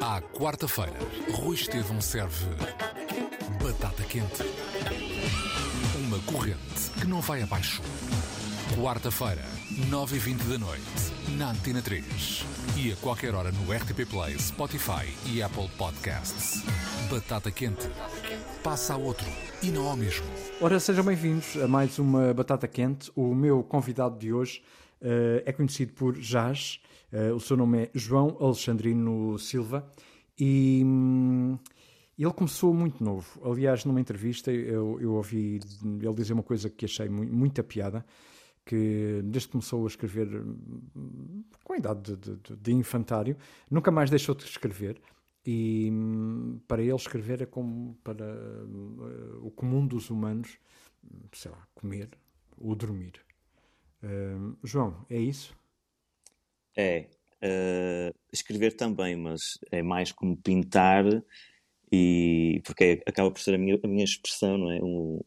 À quarta-feira, Rui Estevão serve batata quente. Uma corrente que não vai abaixo. Quarta-feira, 9h20 da noite, na Antena 3. E a qualquer hora no RTP Play, Spotify e Apple Podcasts. Batata quente. Passa a outro e não ao mesmo. Ora, sejam bem-vindos a mais uma Batata Quente. O meu convidado de hoje uh, é conhecido por Jazz. Uh, o seu nome é João Alexandrino Silva e hum, ele começou muito novo. Aliás, numa entrevista eu, eu ouvi ele dizer uma coisa que achei muito, muita piada, que desde que começou a escrever hum, com a idade de, de, de infantário, nunca mais deixou de escrever. E hum, para ele escrever é como para uh, o comum dos humanos, sei lá, comer ou dormir. Uh, João, é isso? É. Uh, escrever também, mas é mais como pintar e porque acaba por ser a minha, a minha expressão, não é? Um,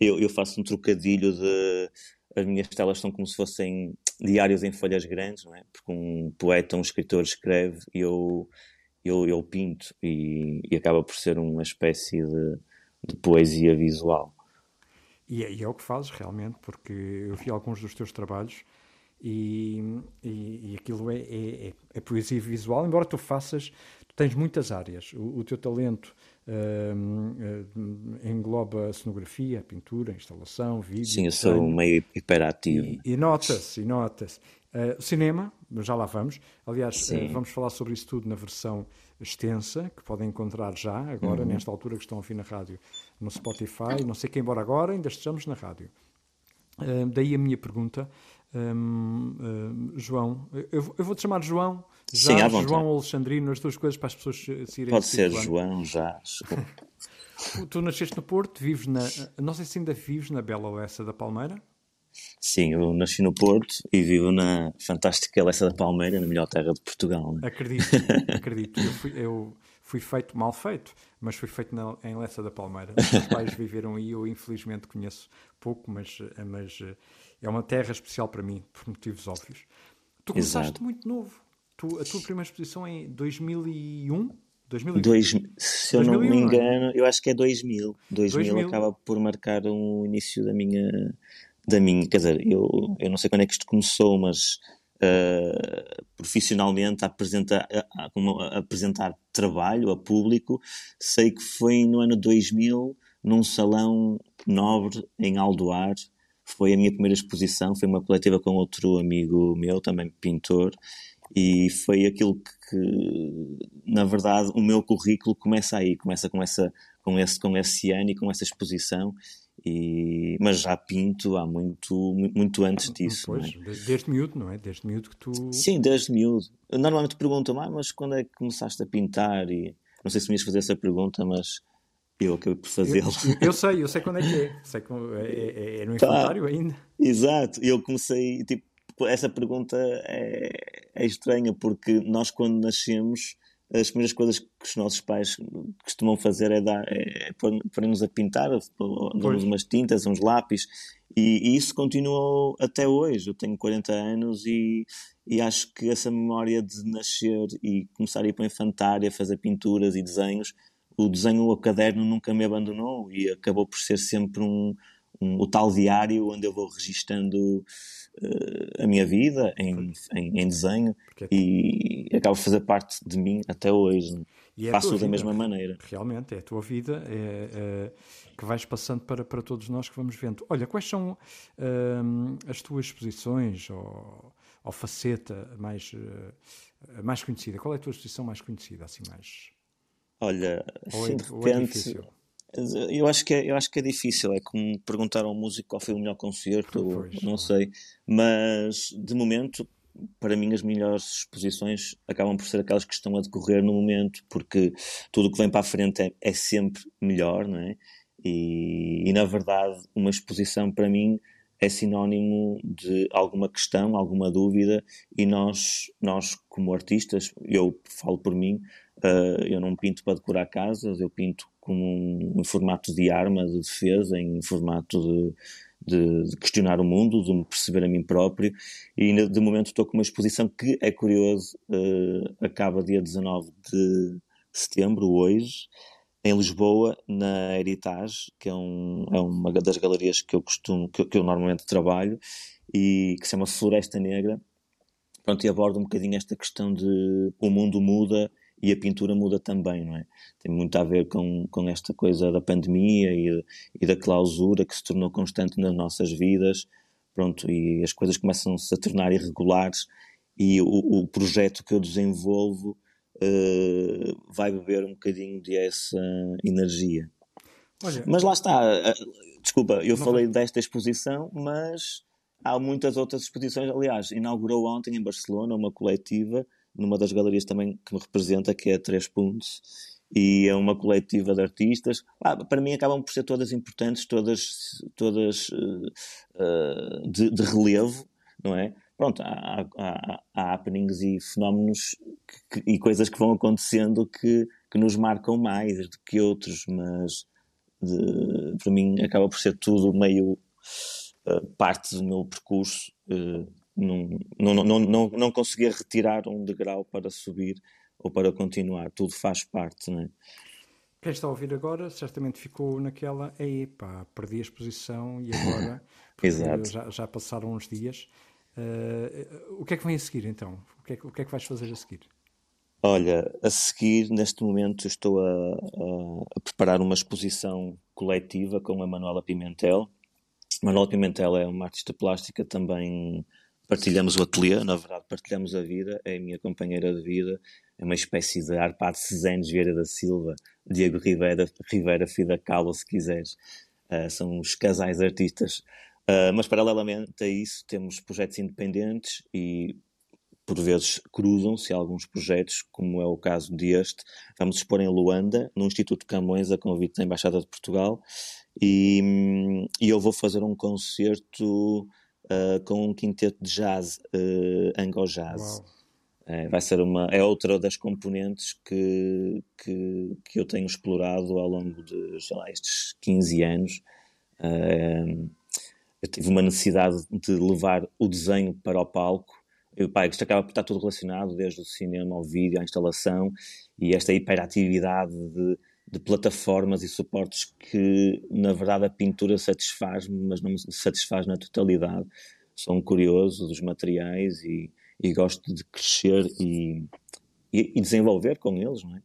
eu, eu, faço um trocadilho de as minhas telas são como se fossem diários em folhas grandes, não é? Porque um poeta, um escritor escreve e eu, eu, eu pinto e, e acaba por ser uma espécie de, de poesia visual. E é, e é, o que fazes realmente, porque eu vi alguns dos teus trabalhos e, e, e aquilo é, é, é, poesia visual, embora tu faças, tu tens muitas áreas. O, o teu talento uh, uh, engloba a cenografia, a pintura, a instalação, vídeo. Sim, eu sou desenho, meio hiperativo. E, nota-se, e nota-se. Uh, cinema, já lá vamos. Aliás, vamos falar sobre isso tudo na versão extensa, que podem encontrar já, agora, uhum. nesta altura que estão a ouvir na rádio, no Spotify, não sei quem, embora agora ainda estejamos na rádio. Uh, daí a minha pergunta, um, João, eu, eu vou-te chamar João, já Sim, João Alexandrino, as duas coisas para as pessoas se irem Pode ser João, já. tu nasceste no Porto, vives na. Não sei se ainda vives na Bela Oessa da Palmeira. Sim, eu nasci no Porto e vivo na fantástica Lessa da Palmeira, na melhor terra de Portugal. Né? Acredito, acredito. Eu fui, eu fui, feito mal feito, mas fui feito na, em Lessa da Palmeira. Os meus pais viveram aí, eu infelizmente conheço pouco, mas, mas é uma terra especial para mim, por motivos óbvios. Tu começaste Exato. muito novo. Tu, a tua primeira exposição é em 2001? 2001? Dois, se eu 2001, não me é? engano, eu acho que é 2000. 2000. 2000 acaba por marcar o um início da minha da minha, quer dizer, eu, eu não sei quando é que isto começou, mas uh, profissionalmente a apresentar, a, a, apresentar trabalho a público, sei que foi no ano 2000, num salão nobre em Aldoar, foi a minha primeira exposição, foi uma coletiva com outro amigo meu, também pintor, e foi aquilo que, na verdade, o meu currículo começa aí, começa com, essa, com, esse, com esse ano e com essa exposição, e, mas já pinto há muito, muito antes disso. Pois, é? desde miúdo, não é? Desde miúdo que tu. Sim, desde miúdo. Normalmente perguntam, ah, mas quando é que começaste a pintar? E não sei se me ias fazer essa pergunta, mas eu acabei por fazê-lo. Eu, eu, sei, eu sei quando é que é. Sei que é, é, é no tá. infantário tá. ainda. Exato, eu comecei, tipo, essa pergunta é, é estranha, porque nós quando nascemos as primeiras coisas que os nossos pais costumam fazer é, dar, é pôr-nos a pintar, damos umas tintas, uns lápis, e, e, isso continuou até hoje. Eu tenho 40 anos e, e acho que essa memória de nascer e começar a ir para a infantária, fazer pinturas e desenhos, o desenho ao caderno nunca me abandonou e acabou por ser sempre um, um o tal diário onde eu vou registando uh, a minha vida em, em, em desenho é e acaba por fazer parte de mim até hoje. E é Faço da mesma maneira. Realmente, é a tua vida é, é, que vais passando para, para todos nós que vamos vendo. Olha, quais são hum, as tuas exposições ou, ou faceta mais, uh, mais conhecida? Qual é a tua exposição mais conhecida, assim mais... Olha, assim, de repente... Eu acho, que é, eu acho que é difícil, é como perguntar ao músico qual foi o melhor concerto, pois, não sei, mas de momento, para mim, as melhores exposições acabam por ser aquelas que estão a decorrer no momento, porque tudo o que vem para a frente é, é sempre melhor, não é? E, e, na verdade, uma exposição para mim é sinónimo de alguma questão, alguma dúvida, e nós, nós como artistas, eu falo por mim, uh, eu não pinto para decorar casas, eu pinto como um, em formato de arma de defesa, em formato de, de, de, questionar o mundo, de me perceber a mim próprio, e de momento estou com uma exposição que é curioso, uh, acaba dia 19 de setembro, hoje, em Lisboa, na Heritage, que é, um, é uma das galerias que eu costumo, que, que, eu normalmente trabalho, e que se chama Floresta Negra. Pronto, e aborda um bocadinho esta questão de o mundo muda e a pintura muda também, não é? Tem muito a ver com, com esta coisa da pandemia e, e da clausura que se tornou constante nas nossas vidas, pronto, e as coisas começam-se a tornar irregulares e o, o projeto que eu desenvolvo uh, vai beber um bocadinho dessa energia. Olha, mas lá está, uh, desculpa, eu falei desta exposição, mas há muitas outras exposições. Aliás, inaugurou ontem em Barcelona uma coletiva, numa das galerias também que me representa, que é a Três Pontos, e é uma coletiva de artistas. Ah, para mim acabam por ser todas importantes, todas, todas uh, de, de, relevo, não é? Pronto, há, há, há happenings e fenómenos que, que, e coisas que vão acontecendo que, que nos marcam mais do que outros, mas de, para mim acaba por ser tudo meio uh, parte do meu percurso. Uh, não, não, não, não, não conseguia retirar um degrau para subir ou para continuar, tudo faz parte, não é? Quem está a ouvir agora certamente ficou naquela, ei pá, perdi a exposição e agora? Exato. Já, já passaram uns dias. Uh, o que é que vem a seguir então? O que, é que, o que é que vais fazer a seguir? Olha, a seguir, neste momento, estou a, a, a, preparar uma exposição coletiva com a Manuela Pimentel. Manuela Pimentel é uma artista plástica, também partilhamos o ateliê, na verdade, partilhamos a vida, é a minha companheira de vida, é uma espécie de Arpado Cesanes Vieira da Silva, Diego Rivera, Rivera Fida Calo, se quiseres. Uh, são os casais artistas Uh, mas, paralelamente a isso, temos projetos independentes e, por vezes, cruzam-se alguns projetos, como é o caso deste. Vamos expor em Luanda, no Instituto Camões, a convite da Embaixada de Portugal, e, e eu vou fazer um concerto uh, com um quinteto de jazz, uh, Ango Jazz. É, vai ser uma, é outra das componentes que, que, que eu tenho explorado ao longo de, lá, estes 15 anos. Uh, eu tive uma necessidade de levar o desenho para o palco. Eu, pá, isto acaba por estar tudo relacionado, desde o cinema ao vídeo, à instalação, e esta hiperatividade de, de plataformas e suportes que, na verdade, a pintura satisfaz-me, mas não me satisfaz na totalidade. Sou um curioso dos materiais e, e gosto de crescer e, e, e, desenvolver com eles, não é?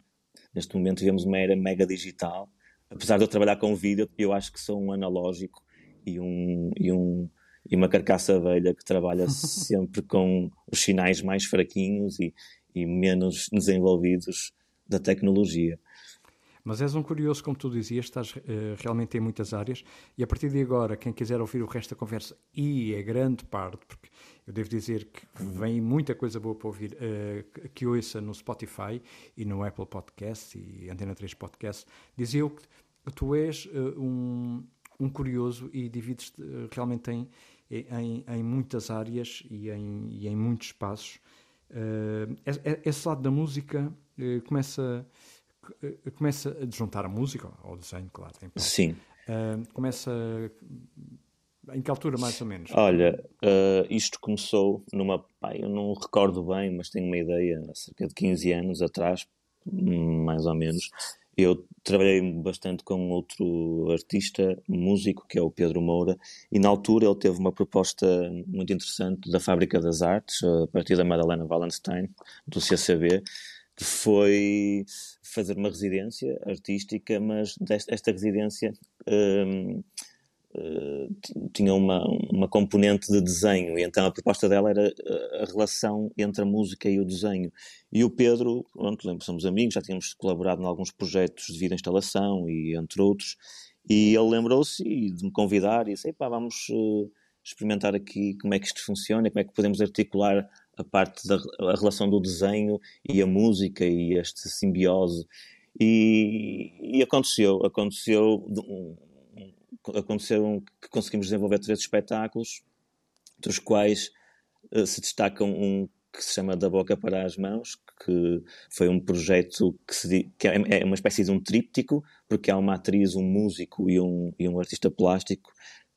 Neste momento vivemos uma era mega digital. Apesar de eu trabalhar com vídeo, eu acho que sou um analógico e, um, e, um, e uma carcaça velha que trabalha sempre com os sinais mais fraquinhos e, e menos desenvolvidos da tecnologia. Mas és um curioso, como tu dizias, estás uh, realmente em muitas áreas e a partir de agora, quem quiser ouvir o resto da conversa, e é grande parte, porque eu devo dizer que vem muita coisa boa para ouvir, uh, que ouça no Spotify e no Apple Podcast e Antena 3 Podcast, dizia eu que tu és uh, um, um curioso e divides eh, realmente em, em, em, muitas áreas e em, e em muitos espaços. Uh, esse lado da música uh, começa, uh, começa a juntar a música ao desenho, claro. Sim. começa. Em que altura, mais ou menos? Olha, isto começou numa. Pá, eu não recordo bem, mas tenho uma ideia, há cerca de 15 anos atrás, mais ou menos, eu trabalhei bastante com outro artista, músico, que é o Pedro Moura, e na altura ele teve uma proposta muito interessante da Fábrica das Artes, a partir da Madalena Wallenstein, do CCB, que foi fazer uma residência artística, mas desta, esta residência hum, eh, tinha uma, uma componente de desenho, e então a proposta dela era eh, a relação entre a música e o desenho. E o Pedro, pronto, lembro, somos amigos, já tínhamos colaborado em alguns projetos de vida instalação e entre outros, e ele lembrou-se de me convidar e disse: pá, vamos uh, experimentar aqui como é que isto funciona, como é que podemos articular a parte da a relação do desenho e a música e esta simbiose. E, e aconteceu, aconteceu aconteceram que conseguimos desenvolver três espetáculos, dos quais uh, se destacam um que se chama Da Boca para as Mãos, que foi um projeto que, se, que é, é uma espécie de um tríptico, porque há uma atriz, um músico e um, e um artista plástico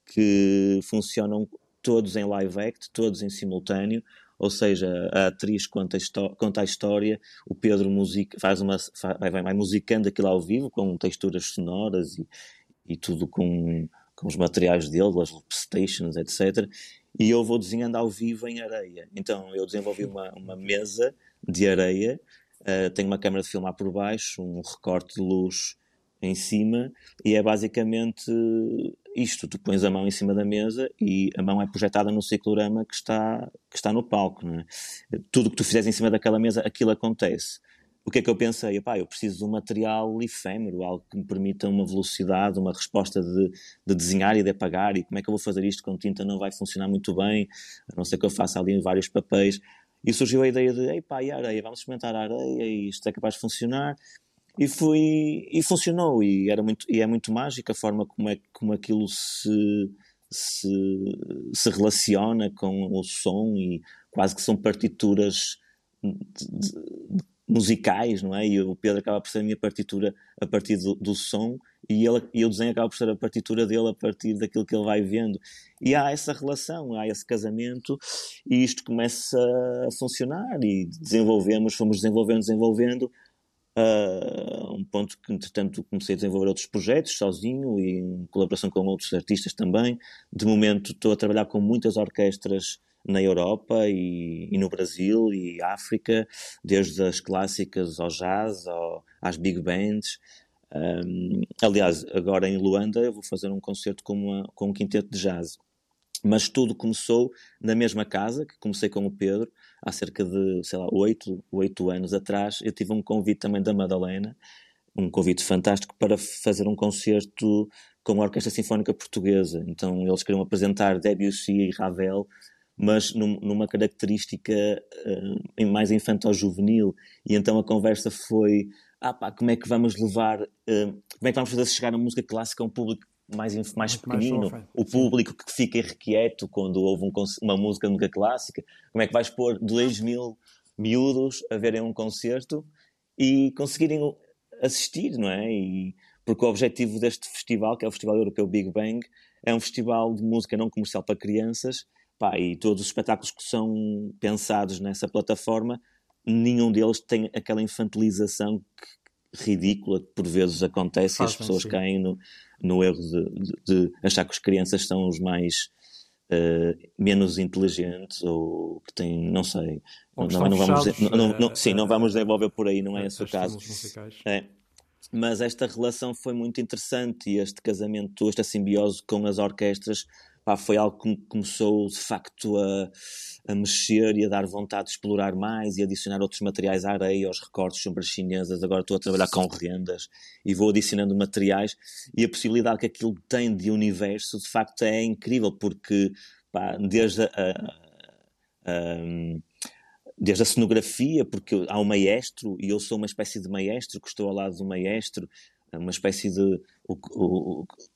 que funcionam todos em live act, todos em simultâneo, ou seja, a atriz conta a, conta a história, o Pedro musica, faz uma, vai, vai, vai musicando aquilo ao vivo, com texturas sonoras e, e tudo com, com os materiais dele, as stations, etc. E eu vou desenhando ao vivo em areia. Então eu desenvolvi uma, uma mesa de areia, uh, tenho uma câmera de filmar por baixo, um recorte de luz em cima, e é basicamente isto: tu pões a mão em cima da mesa e a mão é projetada no ciclorama que está, que está no palco. É? Tudo que tu fizeres em cima daquela mesa, aquilo acontece o que é que eu pensei? Epá, eu preciso de um material efêmero, algo que me permita uma velocidade, uma resposta de, de, desenhar e de apagar, e como é que eu vou fazer isto com tinta não vai funcionar muito bem, a não ser que eu faça ali vários papéis. E surgiu a ideia de, epá, e a areia, vamos experimentar a areia, e isto é capaz de funcionar. E fui, e funcionou, e, era muito, e é muito mágica a forma como, é, como aquilo se, se, se relaciona com o som, e quase que são partituras de, de, musicais, não é? E o Pedro acaba por ser a minha partitura a partir do, do som e, ele, e o desenho acaba por ser a partitura dele a partir daquilo que ele vai vendo. E há essa relação, há esse casamento e isto começa a funcionar e desenvolvemos, fomos desenvolvendo, desenvolvendo uh, um ponto que entretanto comecei a desenvolver outros projetos sozinho e em colaboração com outros artistas também. De momento estou a trabalhar com muitas orquestras na Europa e, e, no Brasil e África, desde as clássicas ao jazz, ao, às big bands. Um, aliás, agora em Luanda eu vou fazer um concerto com, uma, com um quinteto de jazz. Mas tudo começou na mesma casa, que comecei com o Pedro, há cerca de, sei lá, oito, oito anos atrás. Eu tive um convite também da Madalena, um convite fantástico para fazer um concerto com a Orquestra Sinfónica Portuguesa. Então eles queriam apresentar Debussy e Ravel mas num, numa característica uh, mais infantil-juvenil. E então a conversa foi: ah pá, como é que vamos levar, uh, como é que vamos fazer chegar a música clássica a um público mais, mais pequenino, mais o público que fica irrequieto quando ouve um, uma música de música clássica? Como é que vais pôr 2 mil miúdos a verem um concerto e conseguirem assistir, não é? E, porque o objetivo deste festival, que é o Festival Europeu Big Bang, é um festival de música não comercial para crianças Pá, e todos os espetáculos que são pensados nessa plataforma, nenhum deles tem aquela infantilização que, ridícula que por vezes acontece e as pessoas sim. caem no, no erro de, de, de, achar que as crianças são os mais uh, menos inteligentes ou que têm, não sei, não, não, não, vamos, não, não, sim, não vamos desenvolver por aí, não é esse o caso. É, mas esta relação foi muito interessante e este casamento, esta simbiose com as orquestras pá, foi algo que começou de facto a, a mexer e a dar vontade de explorar mais e adicionar outros materiais à areia, aos recortes sombras chinesas. Agora estou a trabalhar com rendas e vou adicionando materiais e a possibilidade que aquilo tem de universo de facto é incrível porque pá, desde a, a, a desde a cenografia, porque há um maestro e eu sou uma espécie de maestro que estou ao lado do maestro, uma espécie de,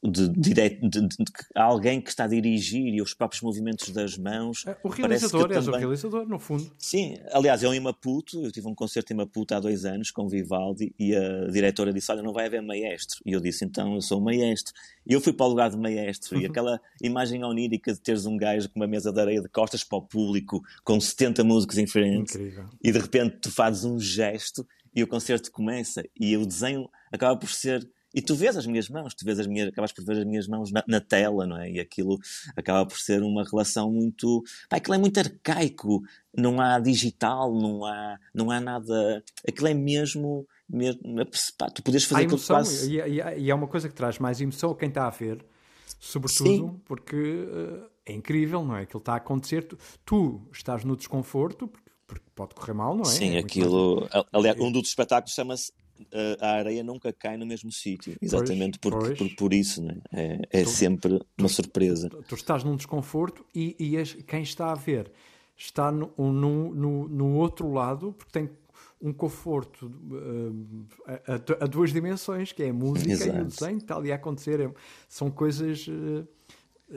de, de, de, alguém que está a dirigir e os próprios movimentos das mãos. É, o realizador, és também... o realizador, no fundo. Sim, aliás, eu em Maputo, eu tive um concerto em Maputo há dois anos com Vivaldi e a diretora disse: Olha, não vai haver maestro. E eu disse: Então, eu sou o maestro. E eu fui para o lugar de maestro e aquela imagem onírica de teres um gajo com uma mesa de areia de costas para o público, com 70 músicos em frente, Incrível. e de repente tu fazes um gesto e o concerto começa e o desenho acaba por ser e tu vês as minhas mãos, tu vês as minhas, acabas por ver as minhas mãos na, na tela, não é? E aquilo acaba por ser uma relação muito. Pá, aquilo é muito arcaico, não há digital, não há, não há nada. Aquilo é mesmo. mesmo pá, tu podes fazer aquilo quase. E, e, e, é uma coisa que traz mais emoção a quem está a ver, sobretudo Sim. porque uh, é incrível, não é? Aquilo está a acontecer, tu, tu estás no desconforto, porque, porque, pode correr mal, não é? Sim, é aquilo. Aliás, um dos espetáculos chama-se a areia nunca cai no mesmo sítio. Exatamente pois, porque, pois. Por, por, isso, né? é, é tu, sempre uma surpresa. Tu, tu, estás num desconforto e, e quem está a ver está no, no, no, no, outro lado, porque tem um conforto uh, a, a, duas dimensões, que é a música Exato. e o desenho, que está ali a acontecer. É, são coisas. Uh,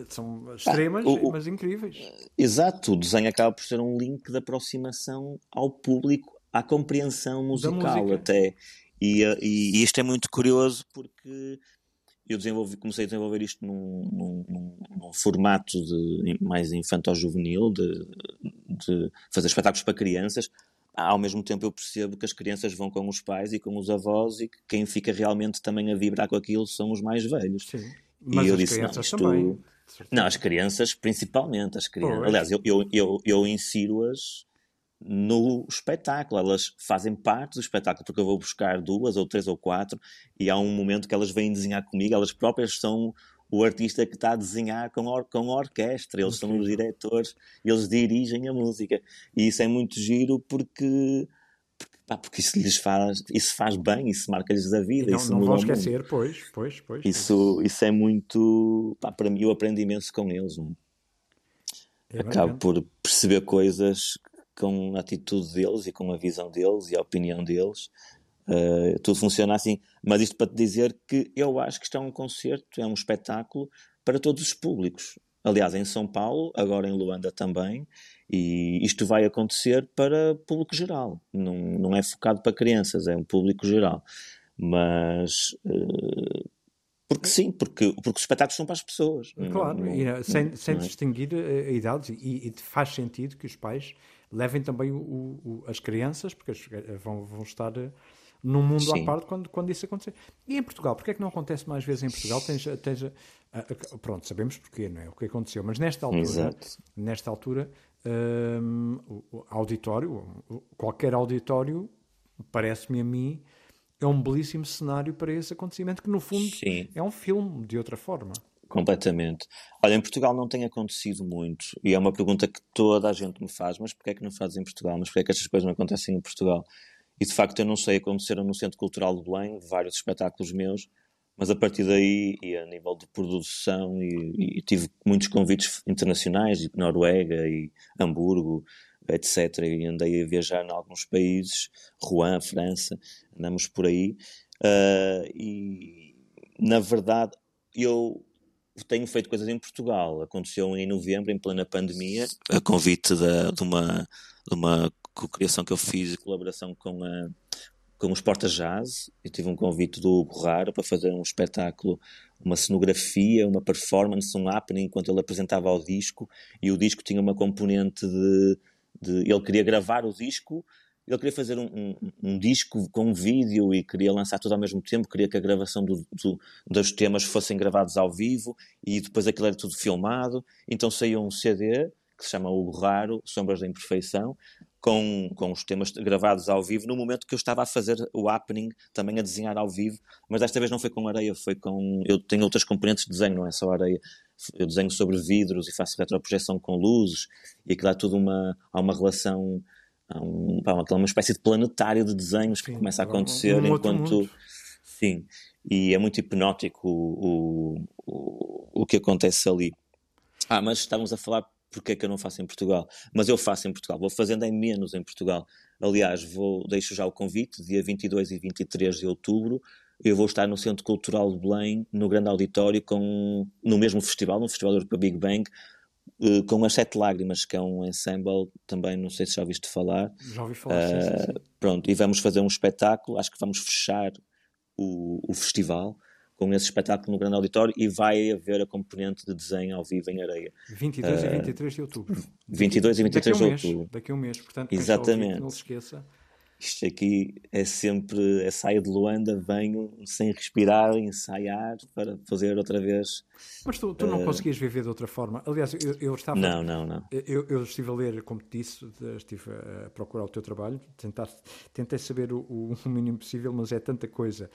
são extremas, ah, o, mas incríveis. Exato, o desenho acaba por ser um link de aproximação ao público, à compreensão musical até. E, e, e isto é muito curioso porque eu desenvolvi, comecei a desenvolver isto num, num, num formato de, mais infantil-juvenil, de, de fazer espetáculos para crianças. Ao mesmo tempo, eu percebo que as crianças vão com os pais e com os avós, e que quem fica realmente também a vibrar com aquilo são os mais velhos. Sim. Mas e eu disse: não, isto... também. Não, as crianças, principalmente. As crianças. Aliás, eu, eu, eu, eu insiro-as no espetáculo. Elas fazem parte do espetáculo, porque eu vou buscar duas ou três ou quatro, e há um momento que elas vêm desenhar comigo, elas próprias são o artista que está a desenhar com, or com a orquestra, eles são os diretores, eles dirigem a música. E isso é muito giro porque. Pá, porque isso lhes faz, isso faz bem, isso marca-lhes a vida. Não, isso não vão esquecer, pois, pois, pois. Isso, isso é muito. Pá, para mim, eu aprendo imenso com eles. É Acabo por perceber coisas com a atitude deles e com a visão deles e a opinião deles. Uh, tudo funciona assim. Mas isto para te dizer que eu acho que isto é um concerto, é um espetáculo para todos os públicos. Aliás, em São Paulo, agora em Luanda também, e isto vai acontecer para público geral. Não, não é focado para crianças, é um público geral. Mas. Uh, porque sim, porque, porque os espetáculos são para as pessoas. Claro, não, não, sem, sem é? distinguir uh, idades, e, e, faz sentido que os pais levem também o, o, as crianças, porque vão, vão estar eh, num mundo Sim. à parte quando, quando isso acontecer. E em Portugal, porque é que não acontece mais vezes em Portugal? Tens, tens, uh, pronto, sabemos porquê, não é? O que aconteceu, mas nesta altura, Exato. nesta altura, um, auditório, qualquer auditório, parece-me a mim, é um belíssimo cenário para esse acontecimento, que no fundo Sim. é um filme, de outra forma. Completamente. Olha, em Portugal não tem acontecido muito, e é uma pergunta que toda a gente me faz, mas porquê é que não fazes em Portugal? Mas porquê é que estas coisas não acontecem em Portugal? E de facto eu não sei, aconteceram no Centro Cultural de Belém, vários espetáculos meus, mas a partir daí, e a nível de produção, e, e tive muitos convites internacionais, de Noruega e Hamburgo, etc. E andei a viajar em alguns países, Rouen, França, andamos por aí. Uh, e na verdade, eu tenho feito coisas em Portugal. Aconteceu em novembro, em plena pandemia, a convite da, de uma, de uma criação que eu fiz, colaboração com, a, com os Porta Jazz. Eu tive um convite do Hugo Raro para fazer um espetáculo, uma cenografia, uma performance, um happening, enquanto ele apresentava o disco. E o disco tinha uma componente de. de ele queria gravar o disco ele queria fazer um, um, um, disco com um vídeo e queria lançar tudo ao mesmo tempo, queria que a gravação do, do, dos temas fossem gravados ao vivo e depois aquilo era tudo filmado. Então saiu um CD que se chama O Raro, Sombras da Imperfeição, com, com os temas gravados ao vivo, no momento que eu estava a fazer o happening, também a desenhar ao vivo, mas desta vez não foi com areia, foi com. Eu tenho outras componentes de desenho, não é só areia. Eu desenho sobre vidros e faço retroprojeção com luzes, e aquilo há tudo uma. há uma relação há um, pá, uma espécie de planetário de desenhos que sim, começa a acontecer um enquanto. Sim, e é muito hipnótico o, o, o, o que acontece ali. Ah, mas estávamos a falar porque é que eu não faço em Portugal. Mas eu faço em Portugal, vou fazendo em menos em Portugal. Aliás, vou, deixo já o convite, dia 22 e 23 de outubro, eu vou estar no Centro Cultural de Belém, no Grande Auditório, com, no mesmo festival, no Festival Europeu Big Bang, uh, com as Sete Lágrimas, que é um ensemble, também não sei se já ouviste falar. Já ouvi falar, uh, sim, sim, sim. Pronto, e vamos fazer um espetáculo, acho que vamos fechar o, o festival com esse espetáculo no Grande Auditório e vai haver a componente de desenho ao vivo em areia. 22 uh, e 23 de outubro. 22 e 23 de outubro. Daqui a um mês, portanto, Exatamente. não se esqueça. Isto aqui é sempre, é saio de Luanda, venho sem respirar, ensaiar para fazer outra vez. Mas tu, tu não uh... conseguias viver de outra forma. Aliás, eu, eu estava. Não, não, não. Eu, eu, estive a ler, como te disse, estive a procurar o teu trabalho, tentar, tentei saber o, o mínimo possível, mas é tanta coisa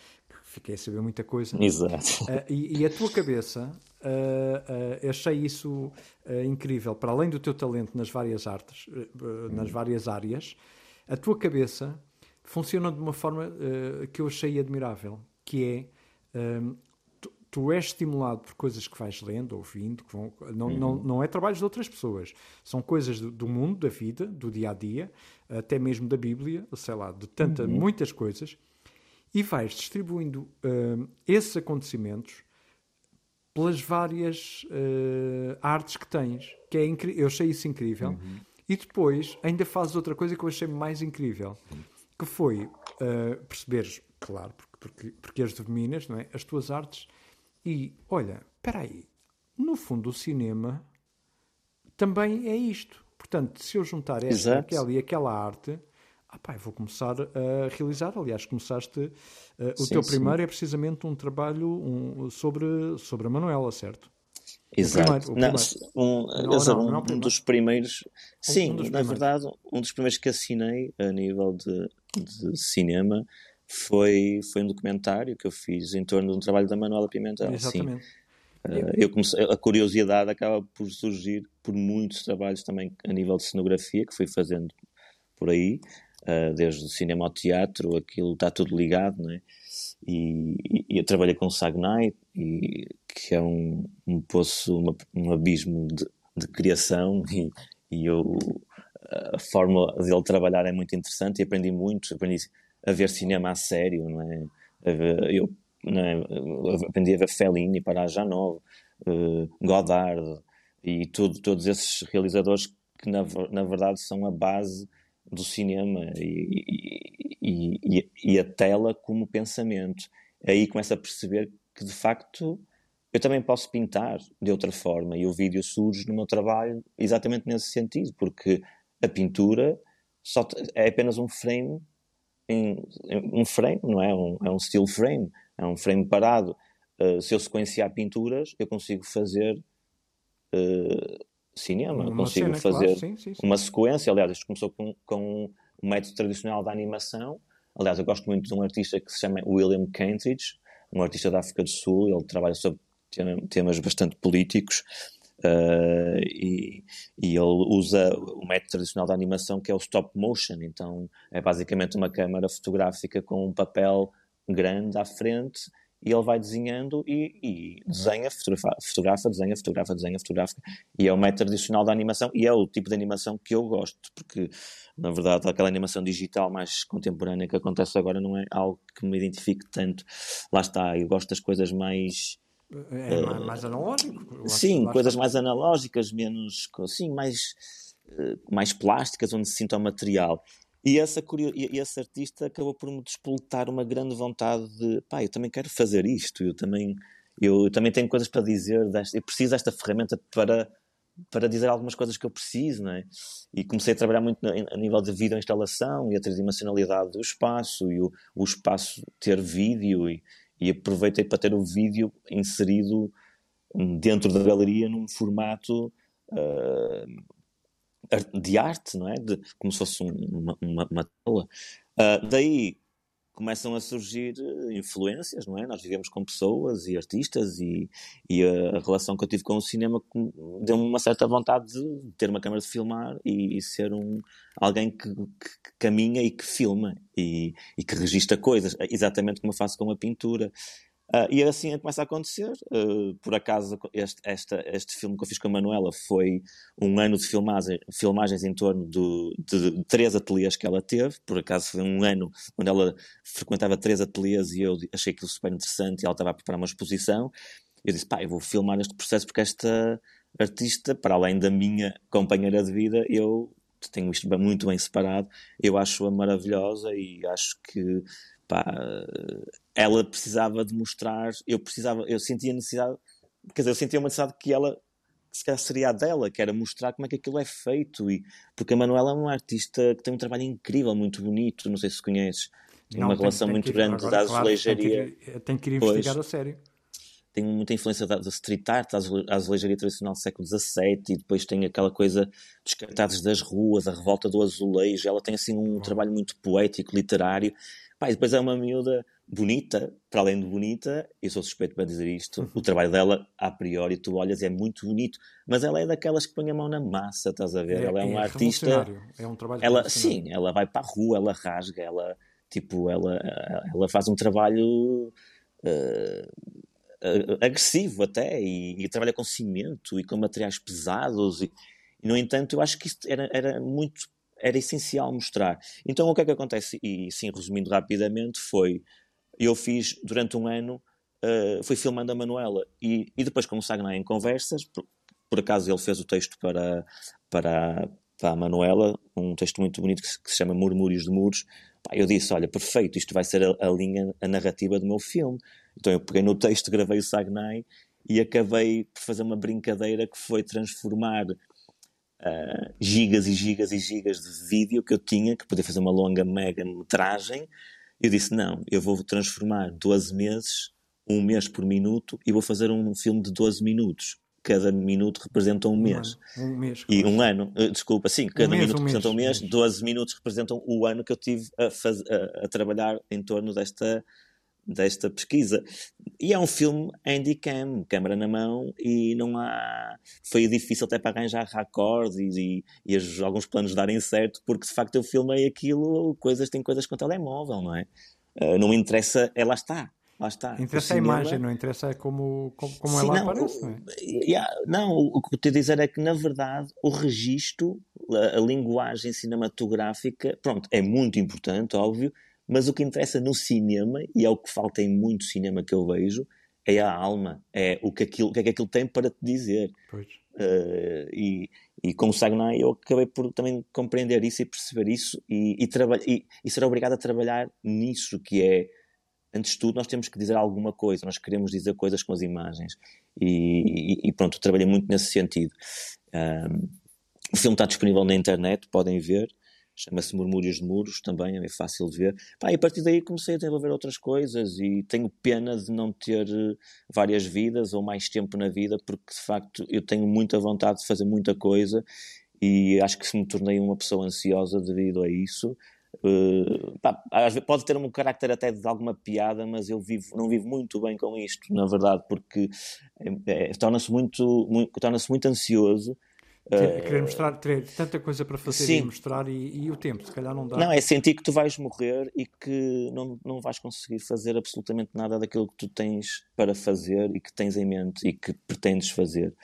fiquei a saber muita coisa. Exato. Uh, e, e, a tua cabeça, uh, achei isso incrível. Para além do teu talento nas várias artes, nas várias áreas a tua cabeça funciona de uma forma uh, que eu achei admirável, que é um, tu, tu és estimulado por coisas que vais lendo, ouvindo, que vão, não, uhum. não, não é trabalhos de outras pessoas, são coisas do, do, mundo, da vida, do dia a dia, até mesmo da Bíblia, sei lá, de tantas, uhum. muitas coisas, e vais distribuindo uh, esses acontecimentos pelas várias uh, artes que tens, que é eu achei isso incrível. Uhum. E depois ainda fazes outra coisa que eu achei mais incrível, que foi uh, perceberes, claro, porque, porque, porque as dominas, não é? As tuas artes e, olha, espera aí, no fundo o cinema também é isto. Portanto, se eu juntar esta, aquela e aquela arte, ah pá, vou começar a realizar. Aliás, começaste. Uh, o sim, teu primeiro sim. é precisamente um trabalho um, sobre, sobre a Manuela, certo? Exato. O primeiro, o não, um, não, não, não, um dos primeiros. Sim, um dos na verdade, um dos primeiros que assinei a nível de, de cinema foi, foi um documentário que eu fiz em torno de um trabalho da Manuela Pimentel. Exatamente. Uh, eu comecei, a curiosidade acaba por surgir por muitos trabalhos também a nível de cenografia que fui fazendo por aí, desde o cinema ao teatro, aquilo está tudo ligado, não é? E, e, eu trabalhei com o Sagnai, e, que é um, um poço, uma, um abismo de, de criação, e, e eu, a forma dele trabalhar é muito interessante e aprendi muito, aprendi a ver cinema a sério, não é? Eu não é? aprendi a ver Fellini, Parajanov, uh, Godard e tudo, todos esses realizadores que na, na verdade são a base do cinema e, e, e, e a tela como pensamento. Aí começa a perceber que de facto eu também posso pintar de outra forma e o vídeo surge no meu trabalho exatamente nesse sentido, porque a pintura só é apenas um frame um frame, não é? Um, é um still frame, é um frame parado. Uh, se eu sequenciar pinturas, eu consigo fazer uh, cinema, uma consigo cena, fazer claro, sim, sim, sim. uma sequência. Aliás, isto começou com, com um método tradicional da animação. Aliás, eu gosto muito de um artista que se chama William Kentridge, um artista da África do Sul. Ele trabalha sobre temas bastante políticos Uh, e, e, ele usa o método tradicional da animação que é o stop motion, então é basicamente uma câmara fotográfica com um papel grande à frente e ele vai desenhando e, e desenha, fotografa, fotografa, desenha, fotografa, desenha, fotografa e é o método tradicional da animação e é o tipo de animação que eu gosto, porque na verdade aquela animação digital mais contemporânea que acontece agora não é algo que me identifique tanto, lá está, eu gosto das coisas mais é uh, mais analógico? Sim, coisas mais analógicas, menos, sim, mais, uh, mais plásticas, onde se sinta o material. E, essa, e esse artista acabou por me despoltar uma grande vontade de, pá, eu também quero fazer isto, eu também, eu, eu também tenho coisas para dizer, desta, eu preciso desta ferramenta para, para dizer algumas coisas que eu preciso, não é? E comecei a trabalhar muito a nível de videoinstalação e a tridimensionalidade do espaço e o, o espaço ter vídeo e, e aproveitei para ter o vídeo inserido dentro da galeria num formato uh, de arte, não é? De, como se fosse uma, uma, uma tela. Uh, daí começam a surgir eh, influências, não é? Nós vivemos com pessoas e artistas e, e a, relação que eu tive com o cinema deu-me uma certa vontade de ter uma câmera de filmar e, e ser um, alguém que, que, caminha e que filma e, e que registra coisas, exatamente como eu faço com a pintura. Uh, e assim começa a acontecer. Uh, por acaso, este, esta, este filme que eu fiz com a Manuela foi um ano de filmagem, filmagens em torno do, de três ateliês que ela teve. Por acaso, foi um ano onde ela frequentava três ateliês e eu achei aquilo super interessante e ela estava a preparar uma exposição. Eu disse, pá, eu vou filmar este processo porque esta artista, para além da minha companheira de vida, eu tenho isto muito bem separado. Eu acho-a maravilhosa e acho que pá, ela precisava de mostrar, eu precisava, eu sentia necessidade, quer dizer, eu sentia uma necessidade que ela que se calhar seria a dela, que era mostrar como é que aquilo é feito, e, porque a Manuela é uma artista que tem um trabalho incrível, muito bonito, não sei se conheces, tem não, uma tem, relação tem muito grande agora, da azulejaria. Claro, tem que ir, investigar pois, a sério. Tem muita influência da, da street art, da azulejaria tradicional do século XVII, e depois tem aquela coisa dos cartazes das ruas, a revolta do azulejo. Ela tem assim um oh. trabalho muito poético, literário, Pá, e depois é uma miúda bonita, para além de bonita, eu sou suspeito para dizer isto, o trabalho dela, a priori, tu olhas, é muito bonito, mas ela é daquelas que põe a mão na massa, estás a ver? É, ela é, é uma artista. É um trabalho ela Sim, ela vai para a rua, ela rasga, ela, tipo, ela, ela faz um trabalho. Uh, agressivo até e, e, trabalha com cimento e com materiais pesados e, e no entanto eu acho que isto era, era muito era essencial mostrar então o que é que acontece e sim resumindo rapidamente foi eu fiz durante um ano uh, fui filmando a Manuela e, e depois com o Sagnai em conversas por, por acaso ele fez o texto para para para a Manuela um texto muito bonito que se, que se chama Murmúrios de Muros eu disse olha perfeito isto vai ser a, a linha a narrativa do meu filme então eu peguei no texto, gravei o Sagnai e acabei por fazer uma brincadeira que foi transformar uh, gigas e gigas e gigas de vídeo que eu tinha, que podia fazer uma longa mega metragem. Eu disse: não, eu vou transformar 12 meses, um mês por minuto, e vou fazer um filme de 12 minutos. Cada minuto representa um mês. Um, um mês. E um ano, uh, desculpa, sim, cada um mês, minuto um representa um mês, mês, 12 minutos representam o ano que eu tive a, faz, a, a trabalhar em torno desta desta pesquisa. E é um filme handycam, câmera na mão, e não há. Foi difícil até para arranjar recordes e, e, e, alguns planos darem certo, porque de facto eu filmei aquilo, coisas, tem coisas com telemóvel, não é? Uh, não me interessa, é lá está. Lá está. Interessa a imagem, não interessa como, como, como Sim, ela não, aparece, não é? Yeah, não, o que eu estou a dizer é que, na verdade, o registro, a, a linguagem cinematográfica, pronto, é muito importante, óbvio, mas o que interessa no cinema, e é o que falta em muito cinema que eu vejo, é a alma, é o que, aquilo, o que é que aquilo tem para te dizer. Uh, e, e com o Sagnai eu acabei por também compreender isso e perceber isso e, e, e, e ser obrigado a trabalhar nisso, que é, antes de tudo, nós temos que dizer alguma coisa, nós queremos dizer coisas com as imagens. E, e pronto, trabalhei muito nesse sentido. Um, o filme está disponível na internet, podem ver chama-se Murmúrios de Muros, também é fácil de ver. Pá, e a partir daí comecei a desenvolver outras coisas e tenho pena de não ter eh, várias vidas ou mais tempo na vida, porque de facto eu tenho muita vontade de fazer muita coisa e acho que se me tornei uma pessoa ansiosa devido a isso. Uh, pá, pode ter um carácter até de alguma piada, mas eu vivo, não vivo muito bem com isto, na verdade, porque é, é, torna-se muito, muito, torna muito ansioso Querer mostrar, ter tanta coisa para fazer Sim. e mostrar e, e, o tempo, se calhar não dá. Não, é sentir que tu vais morrer e que não, não vais conseguir fazer absolutamente nada daquilo que tu tens para fazer e que tens em mente e que pretendes fazer.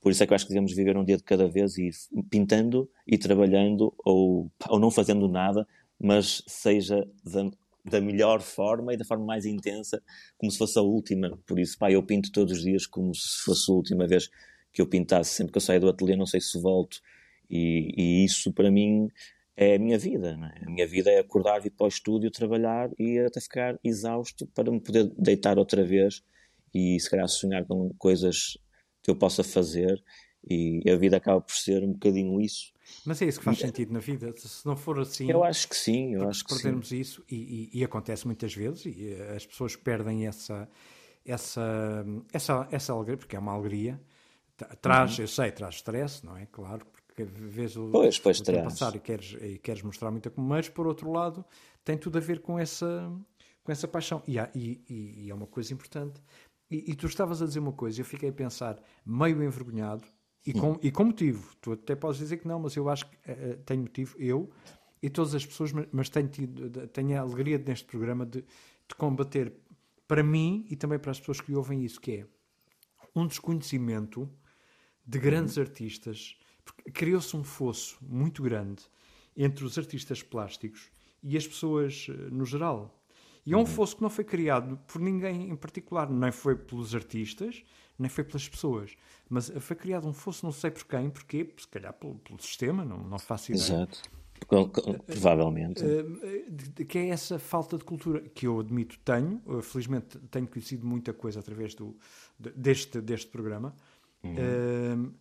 Por isso é que eu acho que devemos viver um dia de cada vez e ir pintando e trabalhando ou, ou não fazendo nada, mas seja da, da melhor forma e da forma mais intensa, como se fosse a última. Por isso, pá, eu pinto todos os dias como se fosse a última vez que eu pintasse sempre que eu saio do ateliê, não sei se volto. E, e isso para mim é a minha vida. É? A minha vida é acordar, vir para o estúdio, trabalhar e até ficar exausto para me poder deitar outra vez e se calhar sonhar com coisas que eu possa fazer. E a vida acaba por ser um bocadinho isso. Mas é isso que faz sentido na vida. Se não for assim. Eu acho que sim. Eu acho que perdermos sim. isso, e, e, e, acontece muitas vezes, e eh, as pessoas perdem essa, essa, essa, essa alegria, porque é uma alegria, Traz, uhum. eu sei, traz stress, não é? Claro, porque vês o, pois, pois o passar e queres, e queres mostrar muita coisa, mas por outro lado tem tudo a ver com essa, com essa paixão. E, há, e, e, e é uma coisa importante. E, tu estavas a dizer uma coisa, eu fiquei a pensar, meio envergonhado, e com, hum. e com motivo. Tu até podes dizer que não, mas eu acho que uh, tenho motivo, eu e todas as pessoas, mas, mas tenho, tido, tenho a alegria neste programa de, de combater para mim e também para as pessoas que ouvem isso, que é um desconhecimento de grandes uhum. artistas. Criou-se um fosso muito grande entre os artistas plásticos e as pessoas eh, no geral. E é um uhum. fosso que não foi criado por ninguém em particular, nem foi pelos artistas, nem foi pelas pessoas. Mas foi criado um fosso, não sei por quem, porquê, se calhar pelo, pelo sistema, não, não faço ideia. Exato. Provavelmente. Eh, que é essa falta de cultura que eu admito tenho. Felizmente tenho conhecido muita coisa através do, deste, deste programa. Uhum. Uh,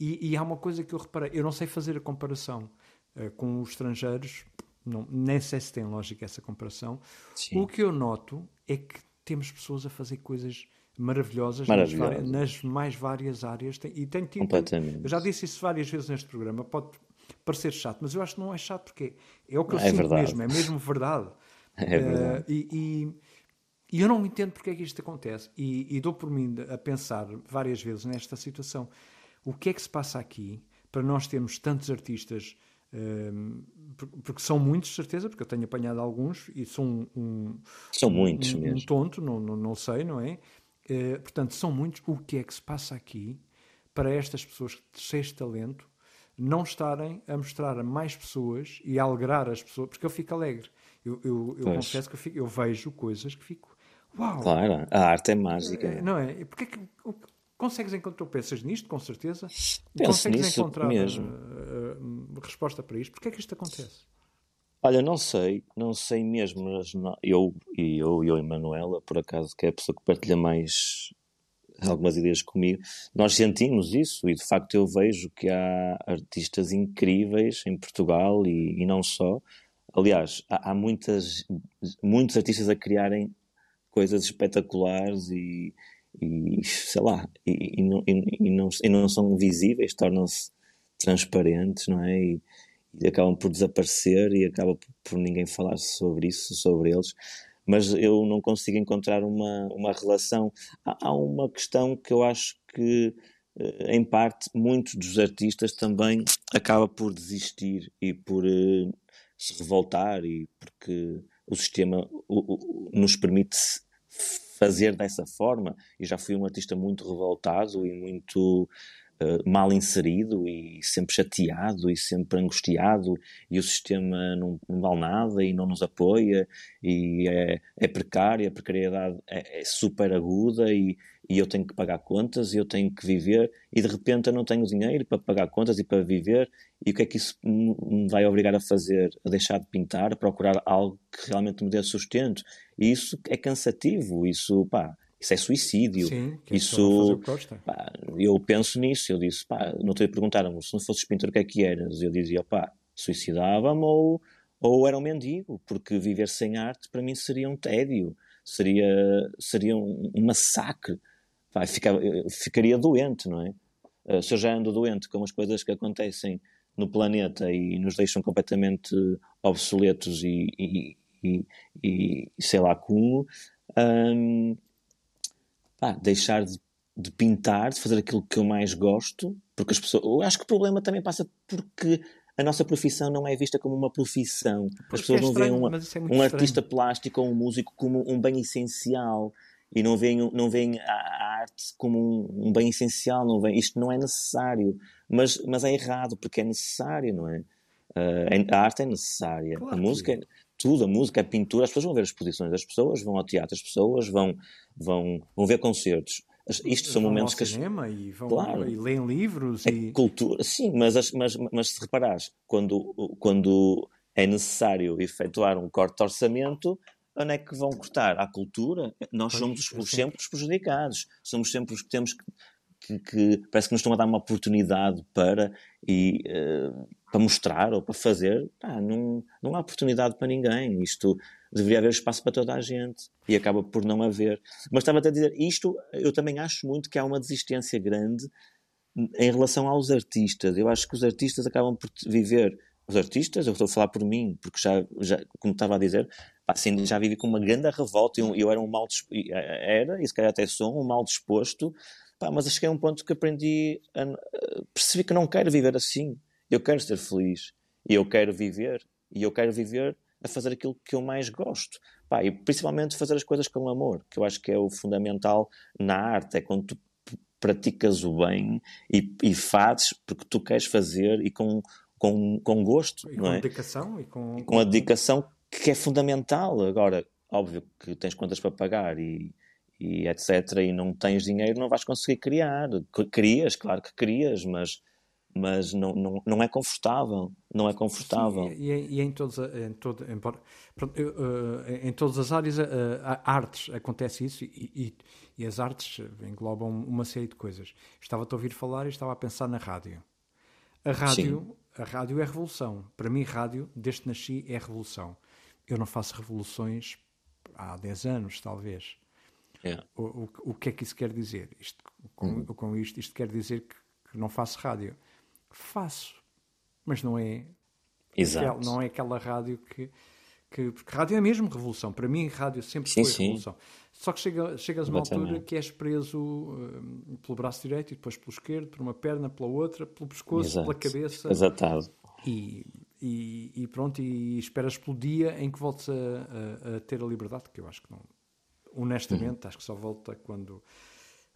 e, e, há uma coisa que eu reparei, eu não sei fazer a comparação uh, com os estrangeiros, não, nem sei se tem lógica essa comparação. Sim. O que eu noto é que temos pessoas a fazer coisas maravilhosas. Nas, nas, mais várias áreas. e tenho tido, Completamente. Eu já disse isso várias vezes neste programa, pode parecer chato, mas eu acho que não é chato porque é o que eu é sinto verdade. mesmo, é mesmo verdade. É verdade. Uh, e, e e eu não entendo porque é que isto acontece. E, e, dou por mim a pensar várias vezes nesta situação. O que é que se passa aqui para nós termos tantos artistas? Um, porque são muitos, certeza, porque eu tenho apanhado alguns e são um, são muitos um, mesmo. um tonto, não, não, não sei, não é? Uh, portanto, são muitos. O que é que se passa aqui para estas pessoas de talento não estarem a mostrar a mais pessoas e a alegrar as pessoas? Porque eu fico alegre. Eu, eu, eu confesso que eu, fico, eu, vejo coisas que fico. Uau! Claro, a arte é mágica. É, não é? Porque é que, consegues encontrar, pensas nisto, com certeza? Penso consegues nisso encontrar mesmo. A, a, a resposta para isto? Porquê é que isto acontece? Olha, não sei, não sei mesmo, mas eu e eu, eu e Manuela, por acaso, que é a pessoa que partilha mais algumas ideias comigo, nós sentimos isso e de facto eu vejo que há artistas incríveis em Portugal e, e não só. Aliás, há, há, muitas, muitos artistas a criarem coisas espetaculares e, e sei lá, e, e, não, e, não, e não são visíveis, tornam-se transparentes, não é? E, e acabam por desaparecer e acaba por, ninguém falar sobre isso, sobre eles. Mas eu não consigo encontrar uma, uma relação. Há, há uma questão que eu acho que, eh, em parte, muitos dos artistas também acaba por desistir e por uh, se revoltar e porque o sistema nos permite fazer dessa forma. E já fui um artista muito revoltado e muito uh, mal inserido e sempre chateado e sempre angustiado e o sistema não, não vale nada e não nos apoia e é, é precária, a precariedade é, é super aguda e, e eu tenho que pagar contas e eu tenho que viver e de repente eu não tenho dinheiro para pagar contas e para viver e o que é que isso me vai obrigar a fazer? A deixar de pintar, a procurar algo que realmente me dê sustento e isso é cansativo, isso pá, isso é suicídio. Sim, isso, pá, eu penso nisso. Eu disse, pá, não te perguntaram se não fosses pintor, o que é que eras? Eu dizia, pá, suicidava-me ou, ou era um mendigo, porque viver sem arte para mim seria um tédio, seria, seria um, um massacre. Pá, ficava, ficaria doente, não é? Uh, se eu já ando doente com as coisas que acontecem no planeta e nos deixam completamente obsoletos e, e, e, e sei lá como. Um, pá, deixar de, de, pintar, de fazer aquilo que eu mais gosto, porque as pessoas. Eu acho que o problema também passa porque a nossa profissão não é vista como uma profissão. Porque as pessoas é estranho, não veem uma, é um artista plástico ou um músico como um bem essencial e não veem, não veem a arte como um, um, bem essencial, não veem, isto não é necessário, mas, mas é errado porque é necessário, não é? Uh, a arte é necessária, claro a música é, tudo, a música, a pintura, as pessoas vão ver as exposições das pessoas, vão ao teatro, as pessoas vão, vão, vão ver concertos. Isto são vão momentos ao que. cinema e, vão, claro, e leem livros. É e... cultura, sim, mas, mas, mas se reparares, quando, quando é necessário efetuar um corte de orçamento, onde é que vão cortar? À cultura? Nós somos os, sempre os prejudicados. Somos sempre os que temos que, que, que, parece que nos estão a dar uma oportunidade para e uh, para mostrar ou para fazer, pá, não, não há oportunidade para ninguém. Isto deveria haver espaço para toda a gente e acaba por não haver. Mas estava a dizer, isto eu também acho muito que há uma desistência grande em relação aos artistas. Eu acho que os artistas acabam por viver. Os artistas, eu estou a falar por mim, porque já, já como estava a dizer, pá, assim, já vivi com uma grande revolta. Eu, eu era um mal era, e se calhar até sou, um mal disposto, pá, mas cheguei a um ponto que aprendi, a, percebi que não quero viver assim eu quero ser feliz e eu quero viver e eu quero viver a fazer aquilo que eu mais gosto. Pá, e principalmente fazer as coisas com amor, que eu acho que é o fundamental na arte, é quando tu praticas o bem e, e fazes porque tu queres fazer e com, com, com gosto. E não com é? dedicação. E com, e com a dedicação que é fundamental. Agora, óbvio que tens contas para pagar e, e etc. e não tens dinheiro, não vais conseguir criar. Crias, claro que crias, mas mas não, não, não é confortável, não é confortável. Sim, e, e, em, todos, em, todo, embora, em todas as áreas, a, artes acontece isso e, e, e, as artes englobam uma série de coisas. Estava-te a ouvir falar e estava a pensar na rádio. A rádio, a rádio é revolução. Para mim, rádio, desde que nasci, é revolução. Eu não faço revoluções há 10 anos, talvez. Yeah. O, o, o que é que isso quer dizer? Isto, com, uhum. com isto, isto quer dizer que, que não faço rádio faço, mas não é Exato. não é aquela rádio que, que porque rádio é mesmo revolução. Para mim, rádio sempre sim, foi sim. revolução. Só que chega, chegas a uma altura que és preso uh, pelo braço direito e depois pelo esquerdo, por uma perna, pela outra, pelo pescoço, Exato. pela cabeça. Exatado. E, e, e, pronto, e esperas pelo dia em que voltes a, a, a, ter a liberdade, que eu acho que não. honestamente, uhum. acho que só volta quando,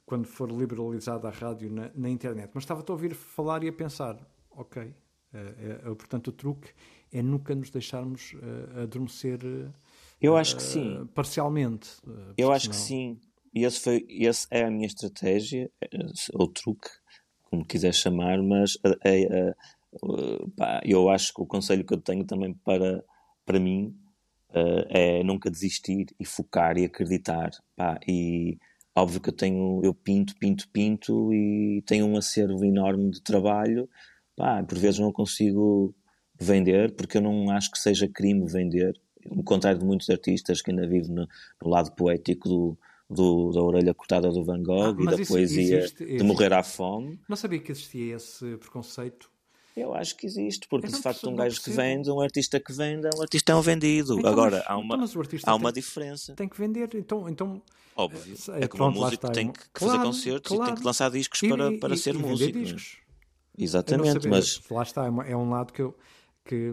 quando for liberalizada a rádio na, na internet. Mas estava a ouvir falar e a pensar, ok, uh, é, portanto o truque é nunca nos deixarmos uh, adormecer eu acho que sim. parcialmente. Eu acho senão... que sim. E esse, foi, esse é a minha estratégia, ou truque, como quiser chamar, mas é, é, pá, eu acho que o conselho que eu tenho também para, para mim é nunca desistir e focar e acreditar. Pá, e óbvio que eu tenho, eu pinto, pinto, pinto e tenho um acervo enorme de trabalho. Pá, por vezes não consigo vender porque eu não acho que seja crime vender. Ao contrário de muitos artistas que ainda vivem no, no lado poético do, do, da orelha cortada do Van Gogh ah, e da poesia existe, de morrer à fome. Não sabia que existia esse preconceito eu acho que existe, porque de facto um gajo que vende, um artista que vende, um artista é um vendido. Então, Agora, há uma, então, há uma tem, diferença. Tem que vender, então. então Óbvio. É, é como pronto, um músico tem que, que claro, fazer concertos claro. e tem que lançar discos e, para, para e, ser e músico. É? Discos. Exatamente, mas. Lá está, é, é um lado que eu que